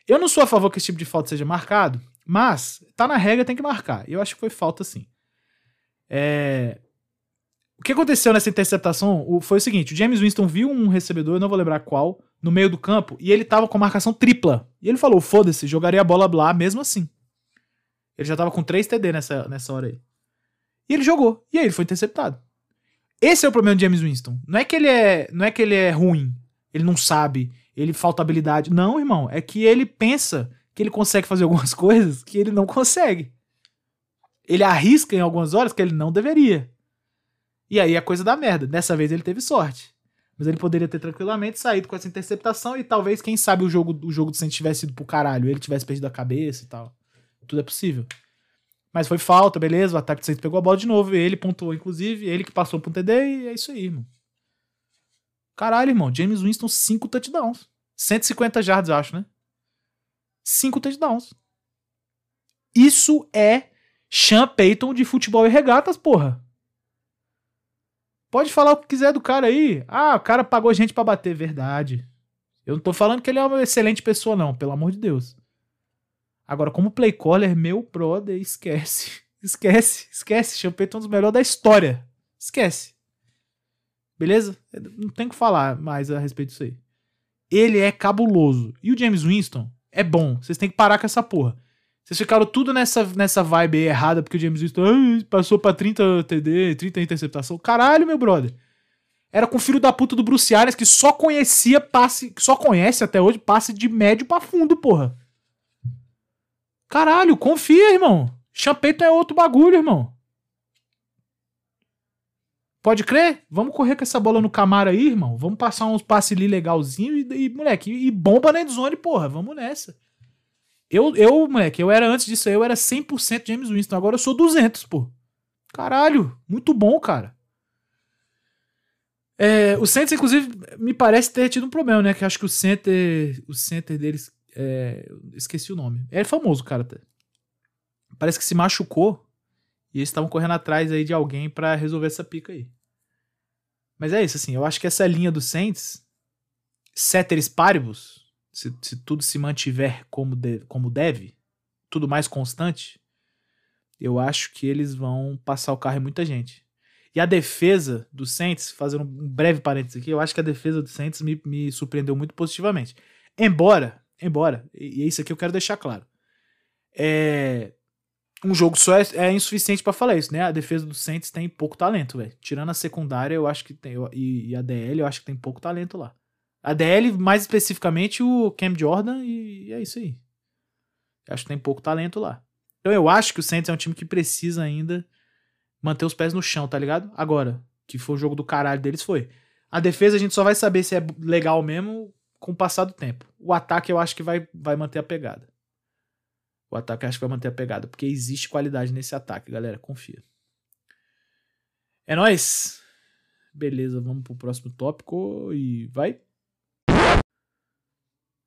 Eu não sou a favor que esse tipo de falta seja marcado, mas tá na regra, tem que marcar. Eu acho que foi falta sim. É... O que aconteceu nessa interceptação foi o seguinte: o James Winston viu um recebedor, eu não vou lembrar qual, no meio do campo, e ele tava com marcação tripla. E ele falou: foda-se, jogaria a bola lá mesmo assim. Ele já tava com 3 TD nessa, nessa hora aí. E ele jogou. E aí ele foi interceptado. Esse é o problema de James Winston. Não é que ele é, não é que ele é ruim, ele não sabe, ele falta habilidade. Não, irmão, é que ele pensa que ele consegue fazer [laughs] algumas coisas que ele não consegue ele arrisca em algumas horas que ele não deveria. E aí a coisa dá merda. Dessa vez ele teve sorte. Mas ele poderia ter tranquilamente saído com essa interceptação e talvez, quem sabe, o jogo, o jogo do Saints tivesse ido pro caralho. Ele tivesse perdido a cabeça e tal. Tudo é possível. Mas foi falta, beleza. O ataque do Saints pegou a bola de novo. Ele pontuou, inclusive. Ele que passou pro TD e é isso aí, irmão. Caralho, irmão. James Winston, 5 touchdowns. 150 jardas, eu acho, né? 5 touchdowns. Isso é Sean Payton de futebol e regatas, porra. Pode falar o que quiser do cara aí. Ah, o cara pagou gente para bater. Verdade. Eu não tô falando que ele é uma excelente pessoa, não, pelo amor de Deus. Agora, como play caller, meu brother, esquece. [laughs] Esquece, esquece. Sean Payton é um dos melhores da história. Esquece. Beleza? Não tem o que falar mais a respeito disso aí. Ele é cabuloso. E o James Winston é bom. Vocês têm que parar com essa porra. Vocês ficaram tudo nessa, nessa vibe aí errada, porque o James Winston passou pra 30 TD, 30 interceptação. Caralho, meu brother. Era com o filho da puta do Bruce Arias, que só conhecia passe, só conhece até hoje passe de médio para fundo, porra. Caralho, confia, irmão. Champeito é outro bagulho, irmão. Pode crer? Vamos correr com essa bola no Camaro aí, irmão. Vamos passar uns passes ali legalzinho e, e moleque, e bomba na endzone, porra. Vamos nessa. Eu, eu, moleque, eu era antes disso aí, eu era 100% James Winston. Agora eu sou 200, pô. Caralho, muito bom, cara. É, o Saints, inclusive, me parece ter tido um problema, né? Que acho que o center, o center deles, é, esqueci o nome. É famoso, cara. Até. Parece que se machucou e eles estavam correndo atrás aí de alguém para resolver essa pica aí. Mas é isso, assim, eu acho que essa linha do Saints, Ceteris Paribus, se, se tudo se mantiver como, de, como deve, tudo mais constante, eu acho que eles vão passar o carro em muita gente. E a defesa do Saints, fazendo um breve parênteses aqui, eu acho que a defesa do Saints me, me surpreendeu muito positivamente. Embora, embora, e é isso aqui eu quero deixar claro, é, um jogo só é, é insuficiente para falar isso, né? A defesa do Saints tem pouco talento, velho. Tirando a secundária, eu acho que tem, e, e a DL, eu acho que tem pouco talento lá. A DL, mais especificamente, o Cam Jordan, e é isso aí. Acho que tem pouco talento lá. Então eu acho que o Saints é um time que precisa ainda manter os pés no chão, tá ligado? Agora, que foi o jogo do caralho deles, foi. A defesa a gente só vai saber se é legal mesmo com o passar do tempo. O ataque eu acho que vai, vai manter a pegada. O ataque eu acho que vai manter a pegada, porque existe qualidade nesse ataque, galera, confia. É nóis! Beleza, vamos pro próximo tópico e vai.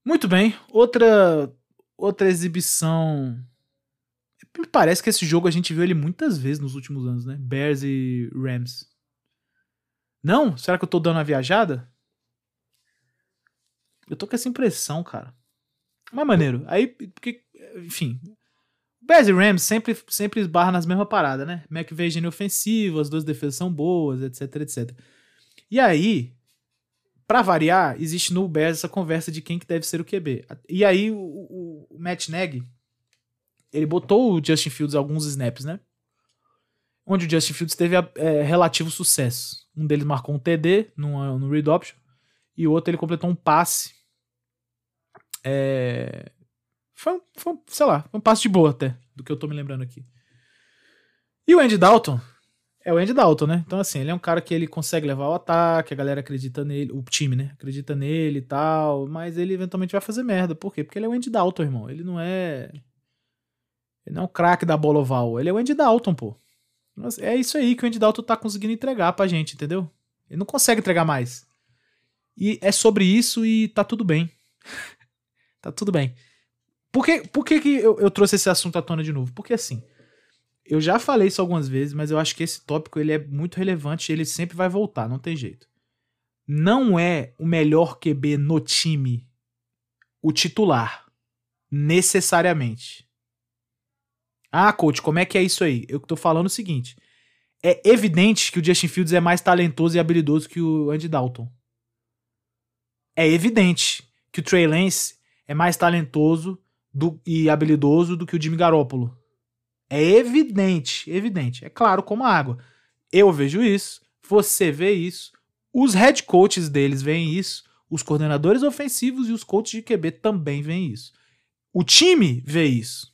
Muito bem, outra outra exibição. Me parece que esse jogo a gente viu ele muitas vezes nos últimos anos, né? Bears e Rams. Não? Será que eu tô dando uma viajada? Eu tô com essa impressão, cara. Mas maneiro. Aí, porque, enfim. Bears e Rams sempre, sempre esbarra nas mesmas paradas, né? McVay gênio ofensivo, as duas defesas são boas, etc, etc. E aí, para variar, existe no Bears essa conversa de quem que deve ser o QB. E aí o, o, o Matt Nagy, ele botou o Justin Fields alguns snaps, né? Onde o Justin Fields teve é, relativo sucesso. Um deles marcou um TD no, no read option e o outro ele completou um passe. É, foi, foi, sei lá, um passe de boa até, do que eu tô me lembrando aqui. E o Andy Dalton, é o Andy Dalton, né? Então, assim, ele é um cara que ele consegue levar o ataque, a galera acredita nele, o time, né? Acredita nele e tal, mas ele eventualmente vai fazer merda. Por quê? Porque ele é o Andy Dalton, irmão. Ele não é. Ele não é o craque da bola oval. Ele é o Andy Dalton, pô. É isso aí que o Andy Dalton tá conseguindo entregar pra gente, entendeu? Ele não consegue entregar mais. E é sobre isso e tá tudo bem. [laughs] tá tudo bem. Por que, por que, que eu, eu trouxe esse assunto à tona de novo? Porque assim eu já falei isso algumas vezes, mas eu acho que esse tópico ele é muito relevante e ele sempre vai voltar, não tem jeito. Não é o melhor QB no time o titular, necessariamente. Ah, coach, como é que é isso aí? Eu tô falando o seguinte: é evidente que o Justin Fields é mais talentoso e habilidoso que o Andy Dalton. É evidente que o Trey Lance é mais talentoso do, e habilidoso do que o Jimmy Garoppolo. É evidente, evidente. É claro como água. Eu vejo isso, você vê isso, os head coaches deles veem isso, os coordenadores ofensivos e os coaches de QB também veem isso. O time vê isso.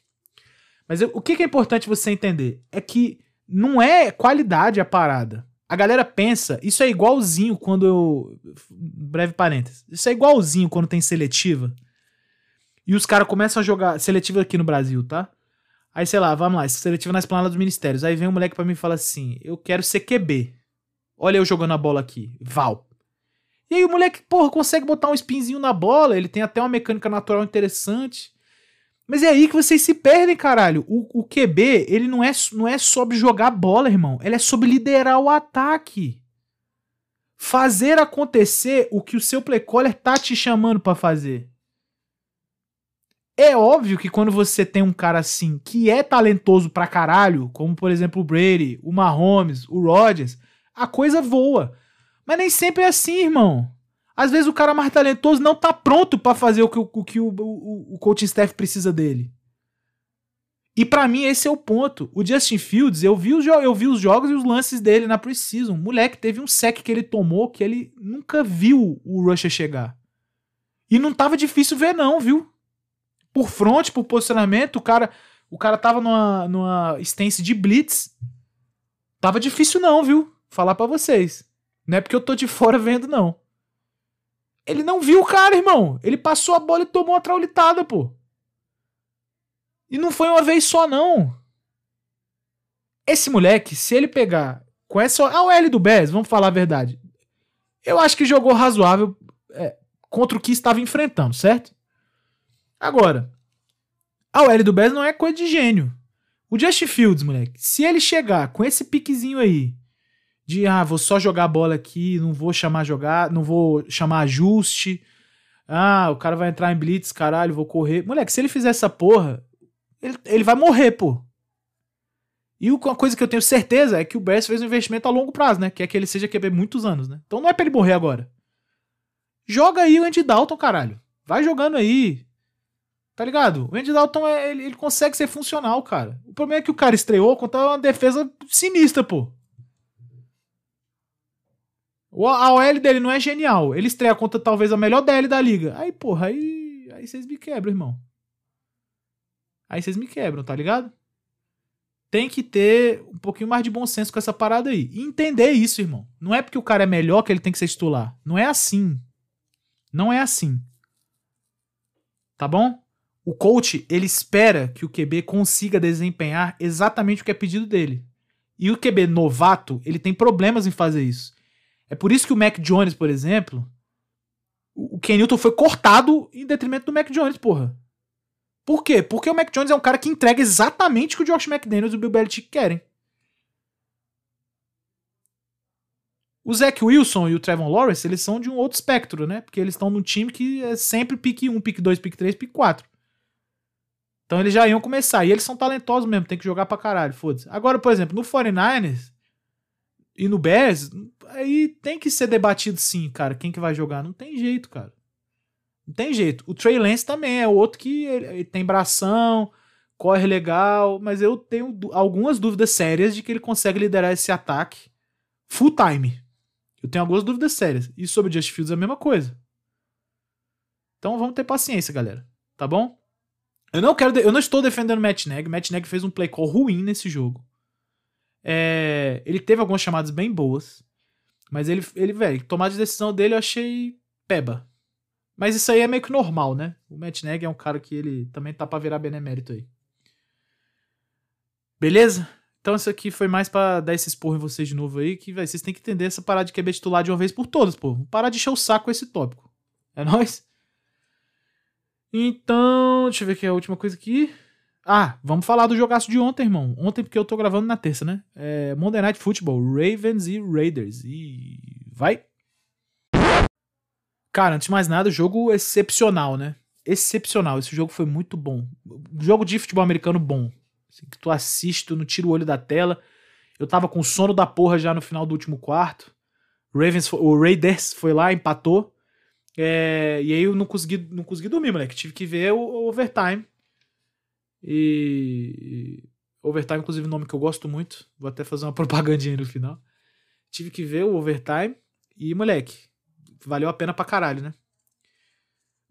Mas o que é importante você entender é que não é qualidade a parada. A galera pensa, isso é igualzinho quando eu. Breve parênteses. Isso é igualzinho quando tem seletiva. E os caras começam a jogar. Seletiva aqui no Brasil, tá? Aí, sei lá, vamos lá, seletiva na esplanada dos ministérios. Aí vem um moleque para mim e fala assim: Eu quero ser QB. Olha eu jogando a bola aqui. Val. E aí o moleque, porra, consegue botar um spinzinho na bola. Ele tem até uma mecânica natural interessante. Mas é aí que vocês se perdem, caralho. O, o QB, ele não é, não é sobre jogar bola, irmão. Ele é sobre liderar o ataque. Fazer acontecer o que o seu play caller tá te chamando para fazer. É óbvio que quando você tem um cara assim que é talentoso pra caralho, como por exemplo o Brady, o Mahomes, o Rodgers, a coisa voa. Mas nem sempre é assim, irmão. Às vezes o cara mais talentoso não tá pronto para fazer o que, o, que o, o, o coaching staff precisa dele. E para mim esse é o ponto. O Justin Fields, eu vi, os eu vi os jogos e os lances dele na preseason. Moleque, teve um sec que ele tomou que ele nunca viu o Rusher chegar. E não tava difícil ver não, viu? Por front, por posicionamento, o cara, o cara tava numa, numa stance de blitz. Tava difícil não, viu? Falar para vocês. Não é porque eu tô de [laughs] fora vendo não. Ele não viu o cara, irmão. Ele passou a bola e tomou uma traulitada, pô. E não foi uma vez só, não. Esse moleque, se ele pegar com essa. A OL do Bears, vamos falar a verdade. Eu acho que jogou razoável é, contra o que estava enfrentando, certo? Agora, a OL do Bears não é coisa de gênio. O Justin Fields, moleque, se ele chegar com esse piquezinho aí de ah, vou só jogar a bola aqui, não vou chamar jogar, não vou chamar ajuste. Ah, o cara vai entrar em blitz, caralho, vou correr. Moleque, se ele fizer essa porra, ele, ele vai morrer, pô. E uma coisa que eu tenho certeza é que o Bears fez um investimento a longo prazo, né? Que é que ele seja QB muitos anos, né? Então não é pra ele morrer agora. Joga aí o Andy Dalton, caralho. Vai jogando aí. Tá ligado? O Andy Dalton, é, ele, ele consegue ser funcional, cara. O problema é que o cara estreou contra uma defesa sinistra, pô. A OL dele não é genial. Ele estreia contra talvez a melhor DL da liga. Aí, porra, aí, aí vocês me quebram, irmão. Aí vocês me quebram, tá ligado? Tem que ter um pouquinho mais de bom senso com essa parada aí. E entender isso, irmão. Não é porque o cara é melhor que ele tem que ser titular. Não é assim. Não é assim. Tá bom? O coach, ele espera que o QB consiga desempenhar exatamente o que é pedido dele. E o QB novato, ele tem problemas em fazer isso. É por isso que o Mac Jones, por exemplo, o Ken Newton foi cortado em detrimento do Mac Jones, porra. Por quê? Porque o Mac Jones é um cara que entrega exatamente o que o Josh McDaniels e o Bill Belichick querem. O Zach Wilson e o Trevor Lawrence, eles são de um outro espectro, né? Porque eles estão num time que é sempre pique 1, pique 2, pique 3, pique 4. Então eles já iam começar. E eles são talentosos mesmo, tem que jogar pra caralho, foda-se. Agora, por exemplo, no 49ers, e no Bears, aí tem que ser debatido sim, cara. Quem que vai jogar? Não tem jeito, cara. Não tem jeito. O Trey Lance também é outro que ele, ele tem bração, corre legal, mas eu tenho algumas dúvidas sérias de que ele consegue liderar esse ataque full time. Eu tenho algumas dúvidas sérias. E sobre o Just Fields é a mesma coisa. Então vamos ter paciência, galera. Tá bom? Eu não quero, eu não estou defendendo o Matt Neg. Matt Neg fez um play call ruim nesse jogo. É, ele teve algumas chamadas bem boas. Mas ele, ele velho, tomar de decisão dele eu achei peba. Mas isso aí é meio que normal, né? O Matt Neg é um cara que ele também tá pra virar benemérito aí. Beleza? Então isso aqui foi mais para dar esse esporro em vocês de novo aí, que vocês têm que entender essa parada de QB titular de uma vez por todas, pô. Parar de encher o saco com esse tópico. É nóis? Então, deixa eu ver aqui a última coisa aqui. Ah, vamos falar do jogaço de ontem, irmão. Ontem, porque eu tô gravando na terça, né? É Monday Night Football, Ravens e Raiders. E vai. Cara, antes de mais nada, jogo excepcional, né? Excepcional. Esse jogo foi muito bom. Jogo de futebol americano bom. Assim, que tu assiste, tu não tira o olho da tela. Eu tava com sono da porra já no final do último quarto. Ravens, o Raiders foi lá, empatou. É, e aí eu não consegui, não consegui dormir, moleque. Tive que ver o, o overtime. E. Overtime, inclusive, um nome que eu gosto muito. Vou até fazer uma [laughs] propagandinha no final. Tive que ver o Overtime. E, moleque, valeu a pena pra caralho, né?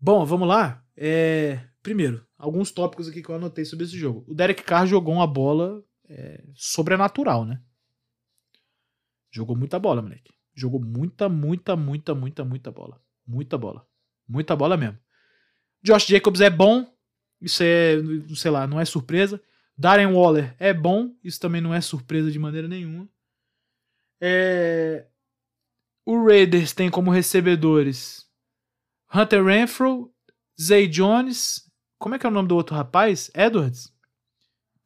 Bom, vamos lá. É... Primeiro, alguns tópicos aqui que eu anotei sobre esse jogo. O Derek Carr jogou uma bola é... sobrenatural, né? Jogou muita bola, moleque. Jogou muita, muita, muita, muita, muita bola. Muita bola. Muita bola mesmo. Josh Jacobs é bom. Isso é, sei lá, não é surpresa. Darren Waller é bom. Isso também não é surpresa de maneira nenhuma. É... O Raiders tem como recebedores Hunter Renfro, Zay Jones. Como é que é o nome do outro rapaz? Edwards?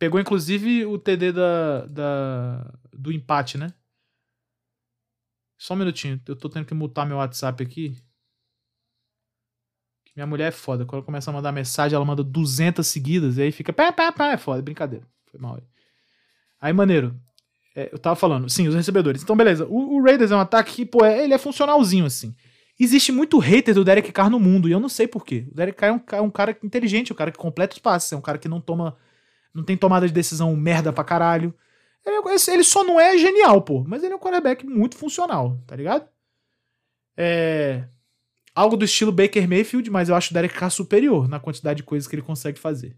Pegou inclusive o TD da, da, do empate, né? Só um minutinho. Eu tô tendo que mutar meu WhatsApp aqui. Minha mulher é foda. Quando começa a mandar mensagem, ela manda 200 seguidas. E aí fica pá, pá, pá. É foda. Brincadeira. Foi mal aí. Aí, maneiro. É, eu tava falando. Sim, os recebedores. Então, beleza. O, o Raiders é um ataque que, pô, é, ele é funcionalzinho, assim. Existe muito hater do Derek Carr no mundo. E eu não sei porquê. O Derek Carr é um, é um cara inteligente. É um cara que completa os passes. É um cara que não toma... Não tem tomada de decisão merda pra caralho. Ele, é ele só não é genial, pô. Mas ele é um quarterback muito funcional, tá ligado? É. Algo do estilo Baker Mayfield, mas eu acho o Derek Carr superior na quantidade de coisas que ele consegue fazer.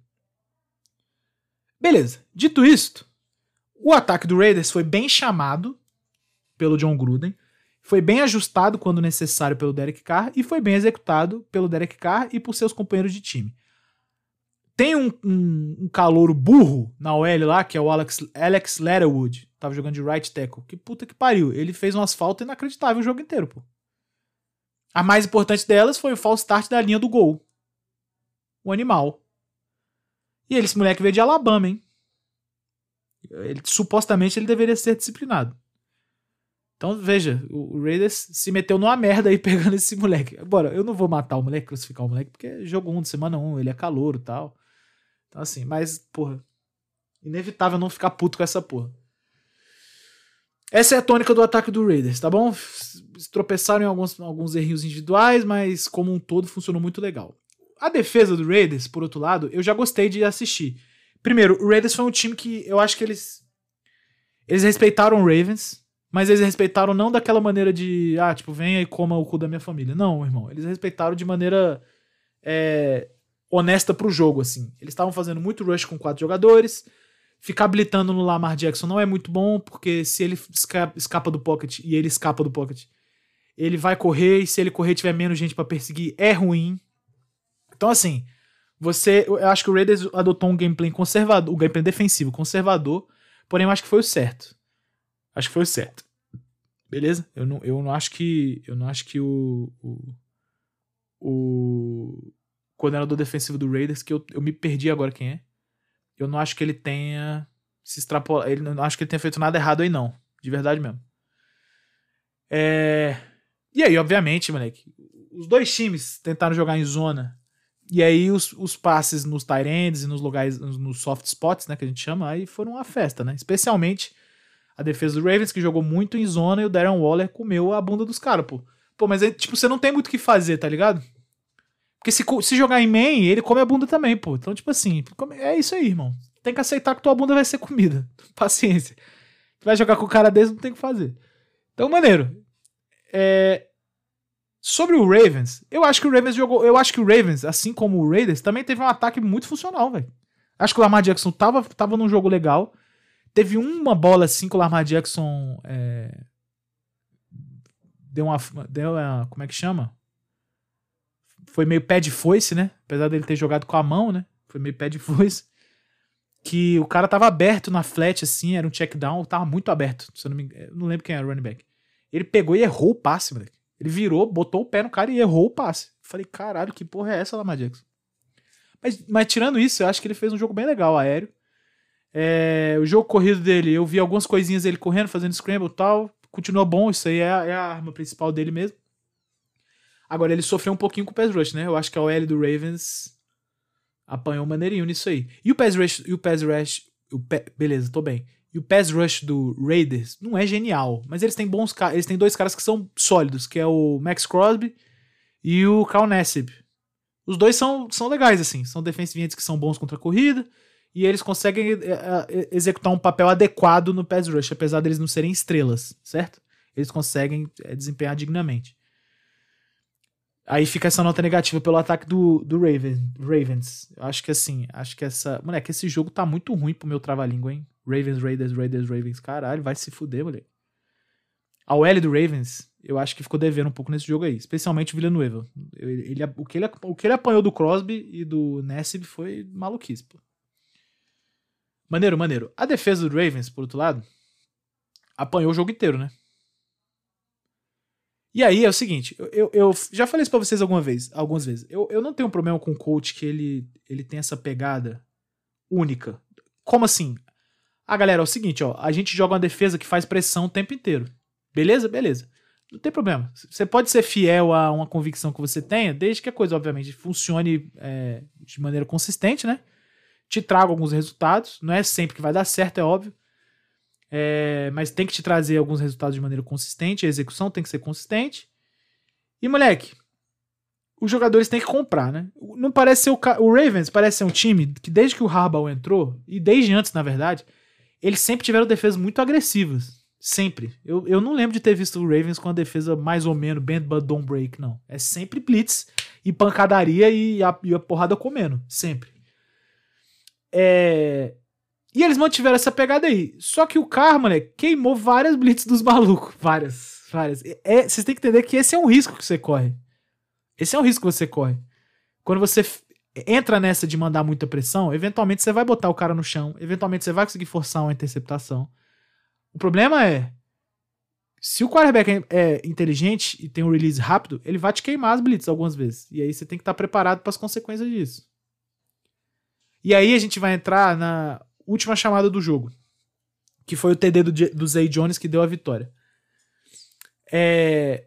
Beleza. Dito isto, o ataque do Raiders foi bem chamado pelo John Gruden, foi bem ajustado quando necessário pelo Derek Carr e foi bem executado pelo Derek Carr e por seus companheiros de time. Tem um, um, um calouro burro na OL lá, que é o Alex, Alex Letterwood. Tava jogando de right tackle. Que puta que pariu. Ele fez umas faltas inacreditáveis o jogo inteiro, pô. A mais importante delas foi o false start da linha do gol. O animal. E ele, esse moleque veio de Alabama, hein? Ele, supostamente ele deveria ser disciplinado. Então, veja, o, Raiders se meteu numa merda aí [laughs] pegando esse moleque. Bora, eu não vou matar o moleque, crucificar o moleque, porque é jogo 1 um de semana 1, um, ele é calor e tal. Então, assim, mas, porra, inevitável não ficar puto com essa porra. Essa é a tônica do ataque do Raiders, tá bom? Tropeçaram em alguns, alguns errinhos individuais, mas como um todo funcionou muito legal. A defesa do Raiders, por outro lado, eu já gostei de assistir. Primeiro, o Raiders foi um time que eu acho que eles. Eles respeitaram o Ravens, mas eles respeitaram não daquela maneira de, ah, tipo, venha e coma o cu da minha família. Não, irmão. Eles respeitaram de maneira é, honesta pro jogo, assim. Eles estavam fazendo muito rush com quatro jogadores. Ficar habilitando no Lamar Jackson não é muito bom, porque se ele escapa do pocket e ele escapa do pocket, ele vai correr, e se ele correr tiver menos gente para perseguir, é ruim. Então, assim, você. Eu acho que o Raiders adotou um gameplay conservador, um gameplay defensivo conservador, porém eu acho que foi o certo. Acho que foi o certo. Beleza? Eu não, eu não acho que. Eu não acho que o. O, o coordenador defensivo do Raiders, que eu, eu me perdi agora quem é. Eu não acho que ele tenha se extrapolado. Ele não acho que ele tenha feito nada errado aí, não. De verdade mesmo. É... E aí, obviamente, moleque, os dois times tentaram jogar em zona. E aí os, os passes nos tight e nos lugares, nos soft spots, né, que a gente chama, aí foram uma festa, né? Especialmente a defesa do Ravens, que jogou muito em zona, e o Darren Waller comeu a bunda dos caras, pô. Pô, mas é, tipo, você não tem muito o que fazer, tá ligado? Porque se, se jogar em main, ele come a bunda também, pô. Então, tipo assim, é isso aí, irmão. Tem que aceitar que tua bunda vai ser comida. [laughs] Paciência. Vai jogar com o cara desse, não tem o que fazer. Então, maneiro. É... Sobre o Ravens, eu acho que o Ravens jogou. Eu acho que o Ravens, assim como o Raiders, também teve um ataque muito funcional, velho. Acho que o Lamar Jackson tava, tava num jogo legal. Teve uma bola assim que o Lamar Jackson. É... Deu uma. Deu uma. Como é que chama? Foi meio pé de foice, né? Apesar dele ter jogado com a mão, né? Foi meio pé de [laughs] foice. Que o cara tava aberto na flat, assim, era um check down, tava muito aberto. Se eu não, me... não lembro quem era o running back. Ele pegou e errou o passe, moleque. Ele virou, botou o pé no cara e errou o passe. Falei, caralho, que porra é essa, Lamar Jackson? Mas, mas tirando isso, eu acho que ele fez um jogo bem legal, aéreo. É, o jogo corrido dele, eu vi algumas coisinhas dele correndo, fazendo scramble e tal. Continuou bom, isso aí é, é a arma principal dele mesmo. Agora, ele sofreu um pouquinho com o pass rush, né? Eu acho que a OL do Ravens apanhou maneirinho nisso aí. E o pass rush, e o pass rush, o pe, beleza, tô bem. E o pass rush do Raiders não é genial, mas eles têm bons caras, eles têm dois caras que são sólidos, que é o Max Crosby e o Cal Nassib. Os dois são, são legais, assim, são defensive que são bons contra a corrida, e eles conseguem é, é, executar um papel adequado no pass rush, apesar deles não serem estrelas, certo? Eles conseguem é, desempenhar dignamente. Aí fica essa nota negativa pelo ataque do, do Raven, Ravens. Eu acho que assim, acho que essa. Moleque, esse jogo tá muito ruim pro meu trava-língua, hein? Ravens, Raiders, Raiders, Ravens. Caralho, vai se fuder, moleque. A OL do Ravens, eu acho que ficou devendo um pouco nesse jogo aí, especialmente o Villanueva. Ele, ele, o, que ele, o que ele apanhou do Crosby e do Nassib foi maluquice, pô. Maneiro, maneiro. A defesa do Ravens, por outro lado, apanhou o jogo inteiro, né? E aí é o seguinte, eu, eu, já falei isso pra vocês alguma vez, algumas vezes. Eu, eu não tenho um problema com o coach que ele, ele tem essa pegada única. Como assim? Ah, galera, é o seguinte, ó, a gente joga uma defesa que faz pressão o tempo inteiro. Beleza? Beleza. Não tem problema. Você pode ser fiel a uma convicção que você tenha, desde que a coisa, obviamente, funcione é, de maneira consistente, né? Te traga alguns resultados. Não é sempre que vai dar certo, é óbvio. É, mas tem que te trazer alguns resultados de maneira consistente, a execução tem que ser consistente. E, moleque, os jogadores têm que comprar, né? Não parece ser o, o Ravens, parece ser um time que desde que o Harbaugh entrou, e desde antes, na verdade, eles sempre tiveram defesas muito agressivas. Sempre. Eu, eu não lembro de ter visto o Ravens com a defesa mais ou menos bend but don't break, não. É sempre blitz e pancadaria e a, e a porrada comendo. Sempre. É, e eles mantiveram essa pegada aí. Só que o Carr, moleque, queimou várias blitz dos malucos. Várias, várias. É, vocês têm que entender que esse é um risco que você corre. Esse é um risco que você corre. Quando você entra nessa de mandar muita pressão, eventualmente você vai botar o cara no chão, eventualmente você vai conseguir forçar uma interceptação. O problema é, se o quarterback é, é inteligente e tem um release rápido, ele vai te queimar as blitz algumas vezes. E aí você tem que estar preparado para as consequências disso. E aí a gente vai entrar na última chamada do jogo, que foi o TD do, do Zay Jones que deu a vitória. É...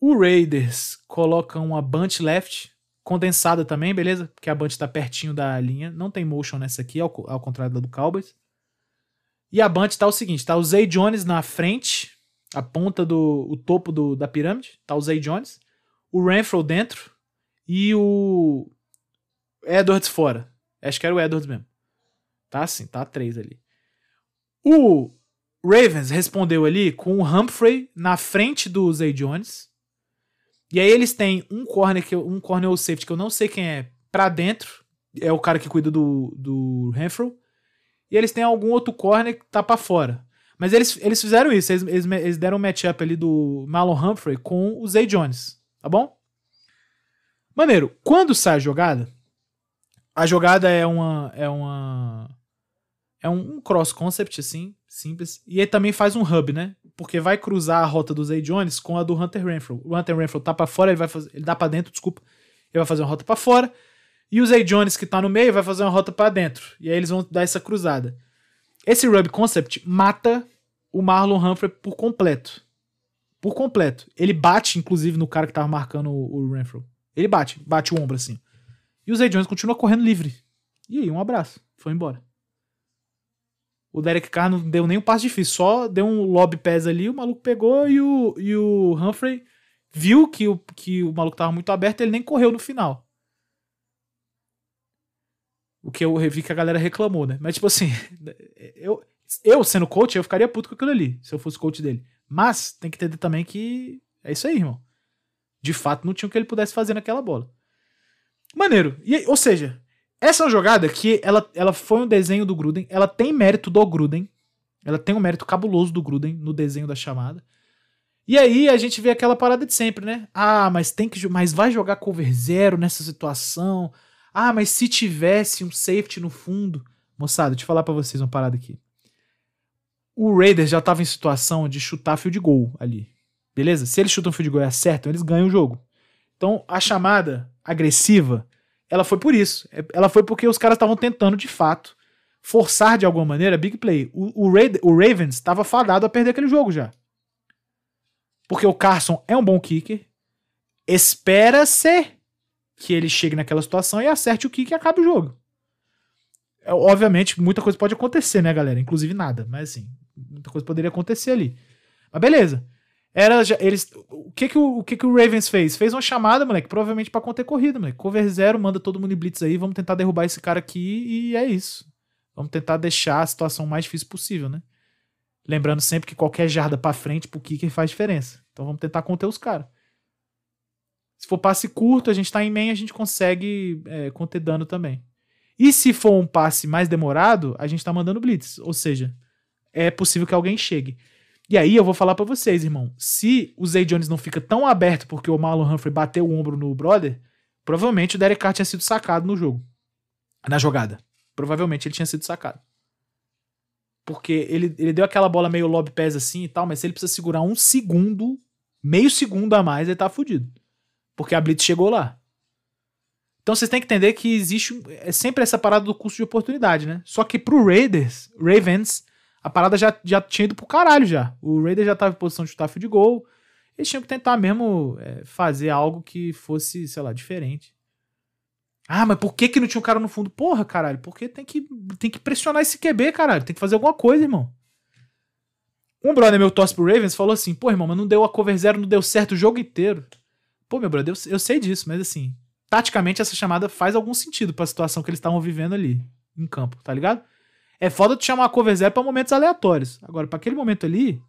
O Raiders coloca uma bunch left, condensada também, beleza? Porque a bunch está pertinho da linha. Não tem motion nessa aqui, ao, ao contrário da do Cowboys. E a bunch tá o seguinte: tá o Zay Jones na frente, a ponta do. o topo do, da pirâmide. Tá o Zay Jones. O Renfro dentro. E o. Edwards fora. Acho que era o Edwards mesmo. Tá assim, tá três ali. O Ravens respondeu ali com o Humphrey na frente do Zay Jones. E aí eles têm um corner, que, um corner ou safety que eu não sei quem é, pra dentro. É o cara que cuida do, do Renfro. E eles têm algum outro corner que tá pra fora. Mas eles, eles fizeram isso. Eles, eles, eles deram um matchup ali do Marlon Humphrey com o Zay Jones. Tá bom? Maneiro. Quando sai a jogada, a jogada é uma. É uma é um, um cross concept, assim, simples. E ele também faz um hub, né? Porque vai cruzar a rota do Zay Jones com a do Hunter Renfro. O Hunter Renfro tá para fora, ele vai fazer, ele dá para dentro, desculpa. Ele vai fazer uma rota para fora. E o Zay Jones que tá no meio vai fazer uma rota para dentro. E aí eles vão dar essa cruzada. Esse rub concept mata o Marlon Humphrey por completo. Por completo. Ele bate, inclusive, no cara que tava marcando o, o Renfro. Ele bate, bate o ombro assim. E o Zay Jones continua correndo livre. E aí, um abraço. Foi embora. O Derek Carr não deu nem um passo difícil, só deu um lob pass ali, o maluco pegou e o, e o Humphrey viu que o, que o maluco tava muito aberto ele nem correu no final. O que eu vi que a galera reclamou, né? Mas, tipo assim, [laughs] eu, eu sendo coach, eu ficaria puto com aquilo ali, se eu fosse coach dele. Mas tem que entender também que é isso aí, irmão. De fato, não tinha o que ele pudesse fazer naquela bola. Maneiro. E, ou seja, essa é jogada que ela, ela foi um desenho do Gruden, ela tem mérito do Gruden, ela tem um mérito cabuloso do Gruden no desenho da chamada. E aí a gente vê aquela parada de sempre, né? Ah, mas tem que mas vai jogar cover zero nessa situação. Ah, mas se tivesse um safety no fundo, moçada, deixa eu falar para vocês uma parada aqui. O Raiders já tava em situação de chutar fio de gol ali. Beleza? Se eles chutam fio de gol e acertam, eles ganham o jogo. Então, a chamada agressiva ela foi por isso. É, ela foi porque os caras estavam tentando, de fato, forçar de alguma maneira big play. O, o, Raid, o Ravens estava fadado a perder aquele jogo já. Porque o Carson é um bom kicker. Espera-se que ele chegue naquela situação e acerte o kick e acabe o jogo. É, obviamente, muita coisa pode acontecer, né, galera? Inclusive nada. Mas assim, muita coisa poderia acontecer ali. Mas beleza. Era eles o que que o, o que que o Ravens fez? Fez uma chamada, moleque, provavelmente para conter corrida, moleque. Cover zero, manda todo mundo em blitz aí, vamos tentar derrubar esse cara aqui e é isso. Vamos tentar deixar a situação mais difícil possível, né? Lembrando sempre que qualquer jarda para frente pro kicker faz diferença. Então vamos tentar conter os caras. Se for passe curto, a gente tá em main, a gente consegue é, conter dano também. E se for um passe mais demorado, a gente tá mandando blitz. Ou seja, é possível que alguém chegue. E aí eu vou falar para vocês, irmão. Se o Zay Jones não fica tão aberto porque o Marlon Humphrey bateu o ombro no brother, provavelmente o Derek Carr tinha sido sacado no jogo. Na jogada. Provavelmente ele tinha sido sacado. Porque ele, ele deu aquela bola meio lob pés assim e tal, mas se ele precisa segurar um segundo, meio segundo a mais, ele tá fudido. Porque a Blitz chegou lá. Então vocês têm que entender que existe é sempre essa parada do custo de oportunidade, né? Só que pro Raiders, Ravens, a parada já, já tinha ido pro caralho já. O Raiders já tava em posição de chutar de gol. Eles tinham que tentar mesmo é, fazer algo que fosse, sei lá, diferente. Ah, mas por que que não tinha um cara no fundo? Porra, caralho, porque tem que, tem que pressionar esse QB, caralho. Tem que fazer alguma coisa, irmão. Um brother meu torce pro Ravens falou assim, pô, irmão, mas não deu a cover zero, não deu certo o jogo inteiro. Pô, meu brother, eu, eu sei disso, mas assim, taticamente essa chamada faz algum sentido para a situação que eles estavam vivendo ali em campo, tá ligado? É foda tu chamar a cover zero pra momentos aleatórios. Agora, para aquele momento ali,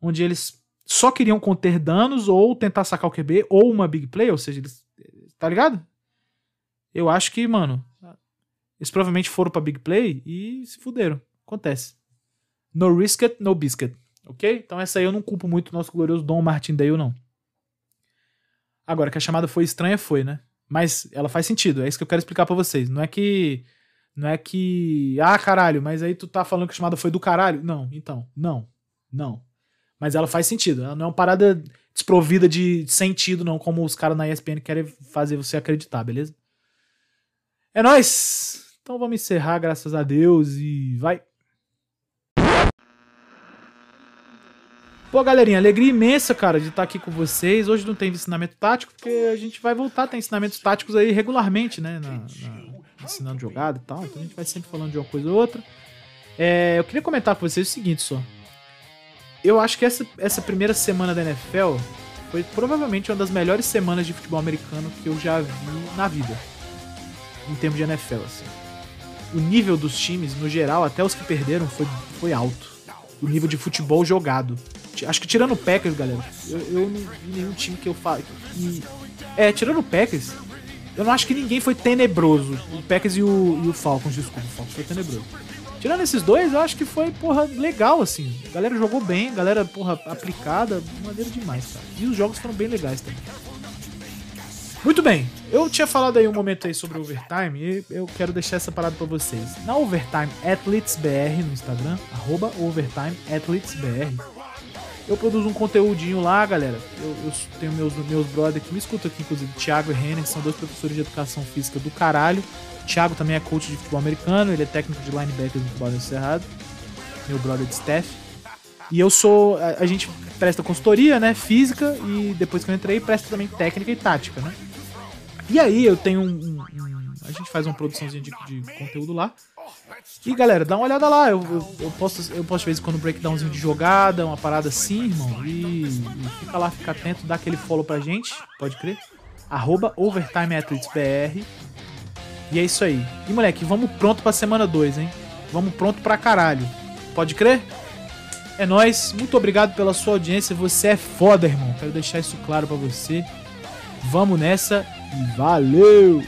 onde eles só queriam conter danos ou tentar sacar o QB ou uma big play, ou seja, eles. Tá ligado? Eu acho que, mano, eles provavelmente foram pra big play e se fuderam. Acontece. No risk it, no biscuit. Ok? Então essa aí eu não culpo muito o nosso glorioso Dom Martindale, não. Agora, que a chamada foi estranha, foi, né? Mas ela faz sentido, é isso que eu quero explicar para vocês. Não é que. Não é que. Ah, caralho, mas aí tu tá falando que a chamada foi do caralho? Não, então. Não. Não. Mas ela faz sentido. Ela não é uma parada desprovida de sentido, não, como os caras na ESPN querem fazer você acreditar, beleza? É nóis! Então vamos encerrar, graças a Deus, e vai! Pô, galerinha, alegria imensa, cara, de estar tá aqui com vocês. Hoje não tem ensinamento tático, porque a gente vai voltar a ter ensinamentos táticos aí regularmente, né? Na, na, ensinando jogada e tal. Então a gente vai sempre falando de uma coisa ou outra. É, eu queria comentar com vocês o seguinte só. Eu acho que essa, essa primeira semana da NFL foi provavelmente uma das melhores semanas de futebol americano que eu já vi na vida. Em termos de NFL, assim. O nível dos times, no geral, até os que perderam, foi, foi alto. O nível de futebol jogado. Acho que tirando o Packers, galera, eu, eu nenhum time que eu falo. é, tirando o Packers, eu não acho que ninguém foi tenebroso. O Packers e o, e o Falcons, desculpa, o Falcons foi tenebroso. Tirando esses dois, eu acho que foi, porra, legal, assim. A galera jogou bem, a galera, porra, aplicada, maneiro demais, cara. E os jogos foram bem legais também. Muito bem, eu tinha falado aí um momento aí sobre o Overtime e eu quero deixar essa parada pra vocês. Na Overtime Athletes BR no Instagram, arroba Overtime Athletes BR, eu produzo um conteúdinho lá, galera. Eu, eu tenho meus, meus brothers que me escutam aqui, inclusive, Thiago e Renner, são dois professores de educação física do caralho. O Thiago também é coach de futebol americano, ele é técnico de linebacker do futebol Cerrado. Meu brother de staff. E eu sou. A, a, gente presta consultoria, né? Física, e depois que eu entrei, presta também técnica e tática, né? E aí eu tenho um. um, um a gente faz uma produçãozinha de, de conteúdo lá. E galera, dá uma olhada lá. Eu, eu, eu, posto, eu de vez em quando um breakdownzinho de jogada, uma parada assim, irmão. E, e, fica lá, fica atento, dá aquele follow pra gente, pode crer. Arroba OvertimeAthletesBR. E é isso aí. E moleque, vamos pronto pra semana 2, hein? Vamos pronto pra caralho. Pode crer? É nóis. Muito obrigado pela sua audiência. Você é foda, irmão. Quero deixar isso claro para você. Vamos nessa e valeu!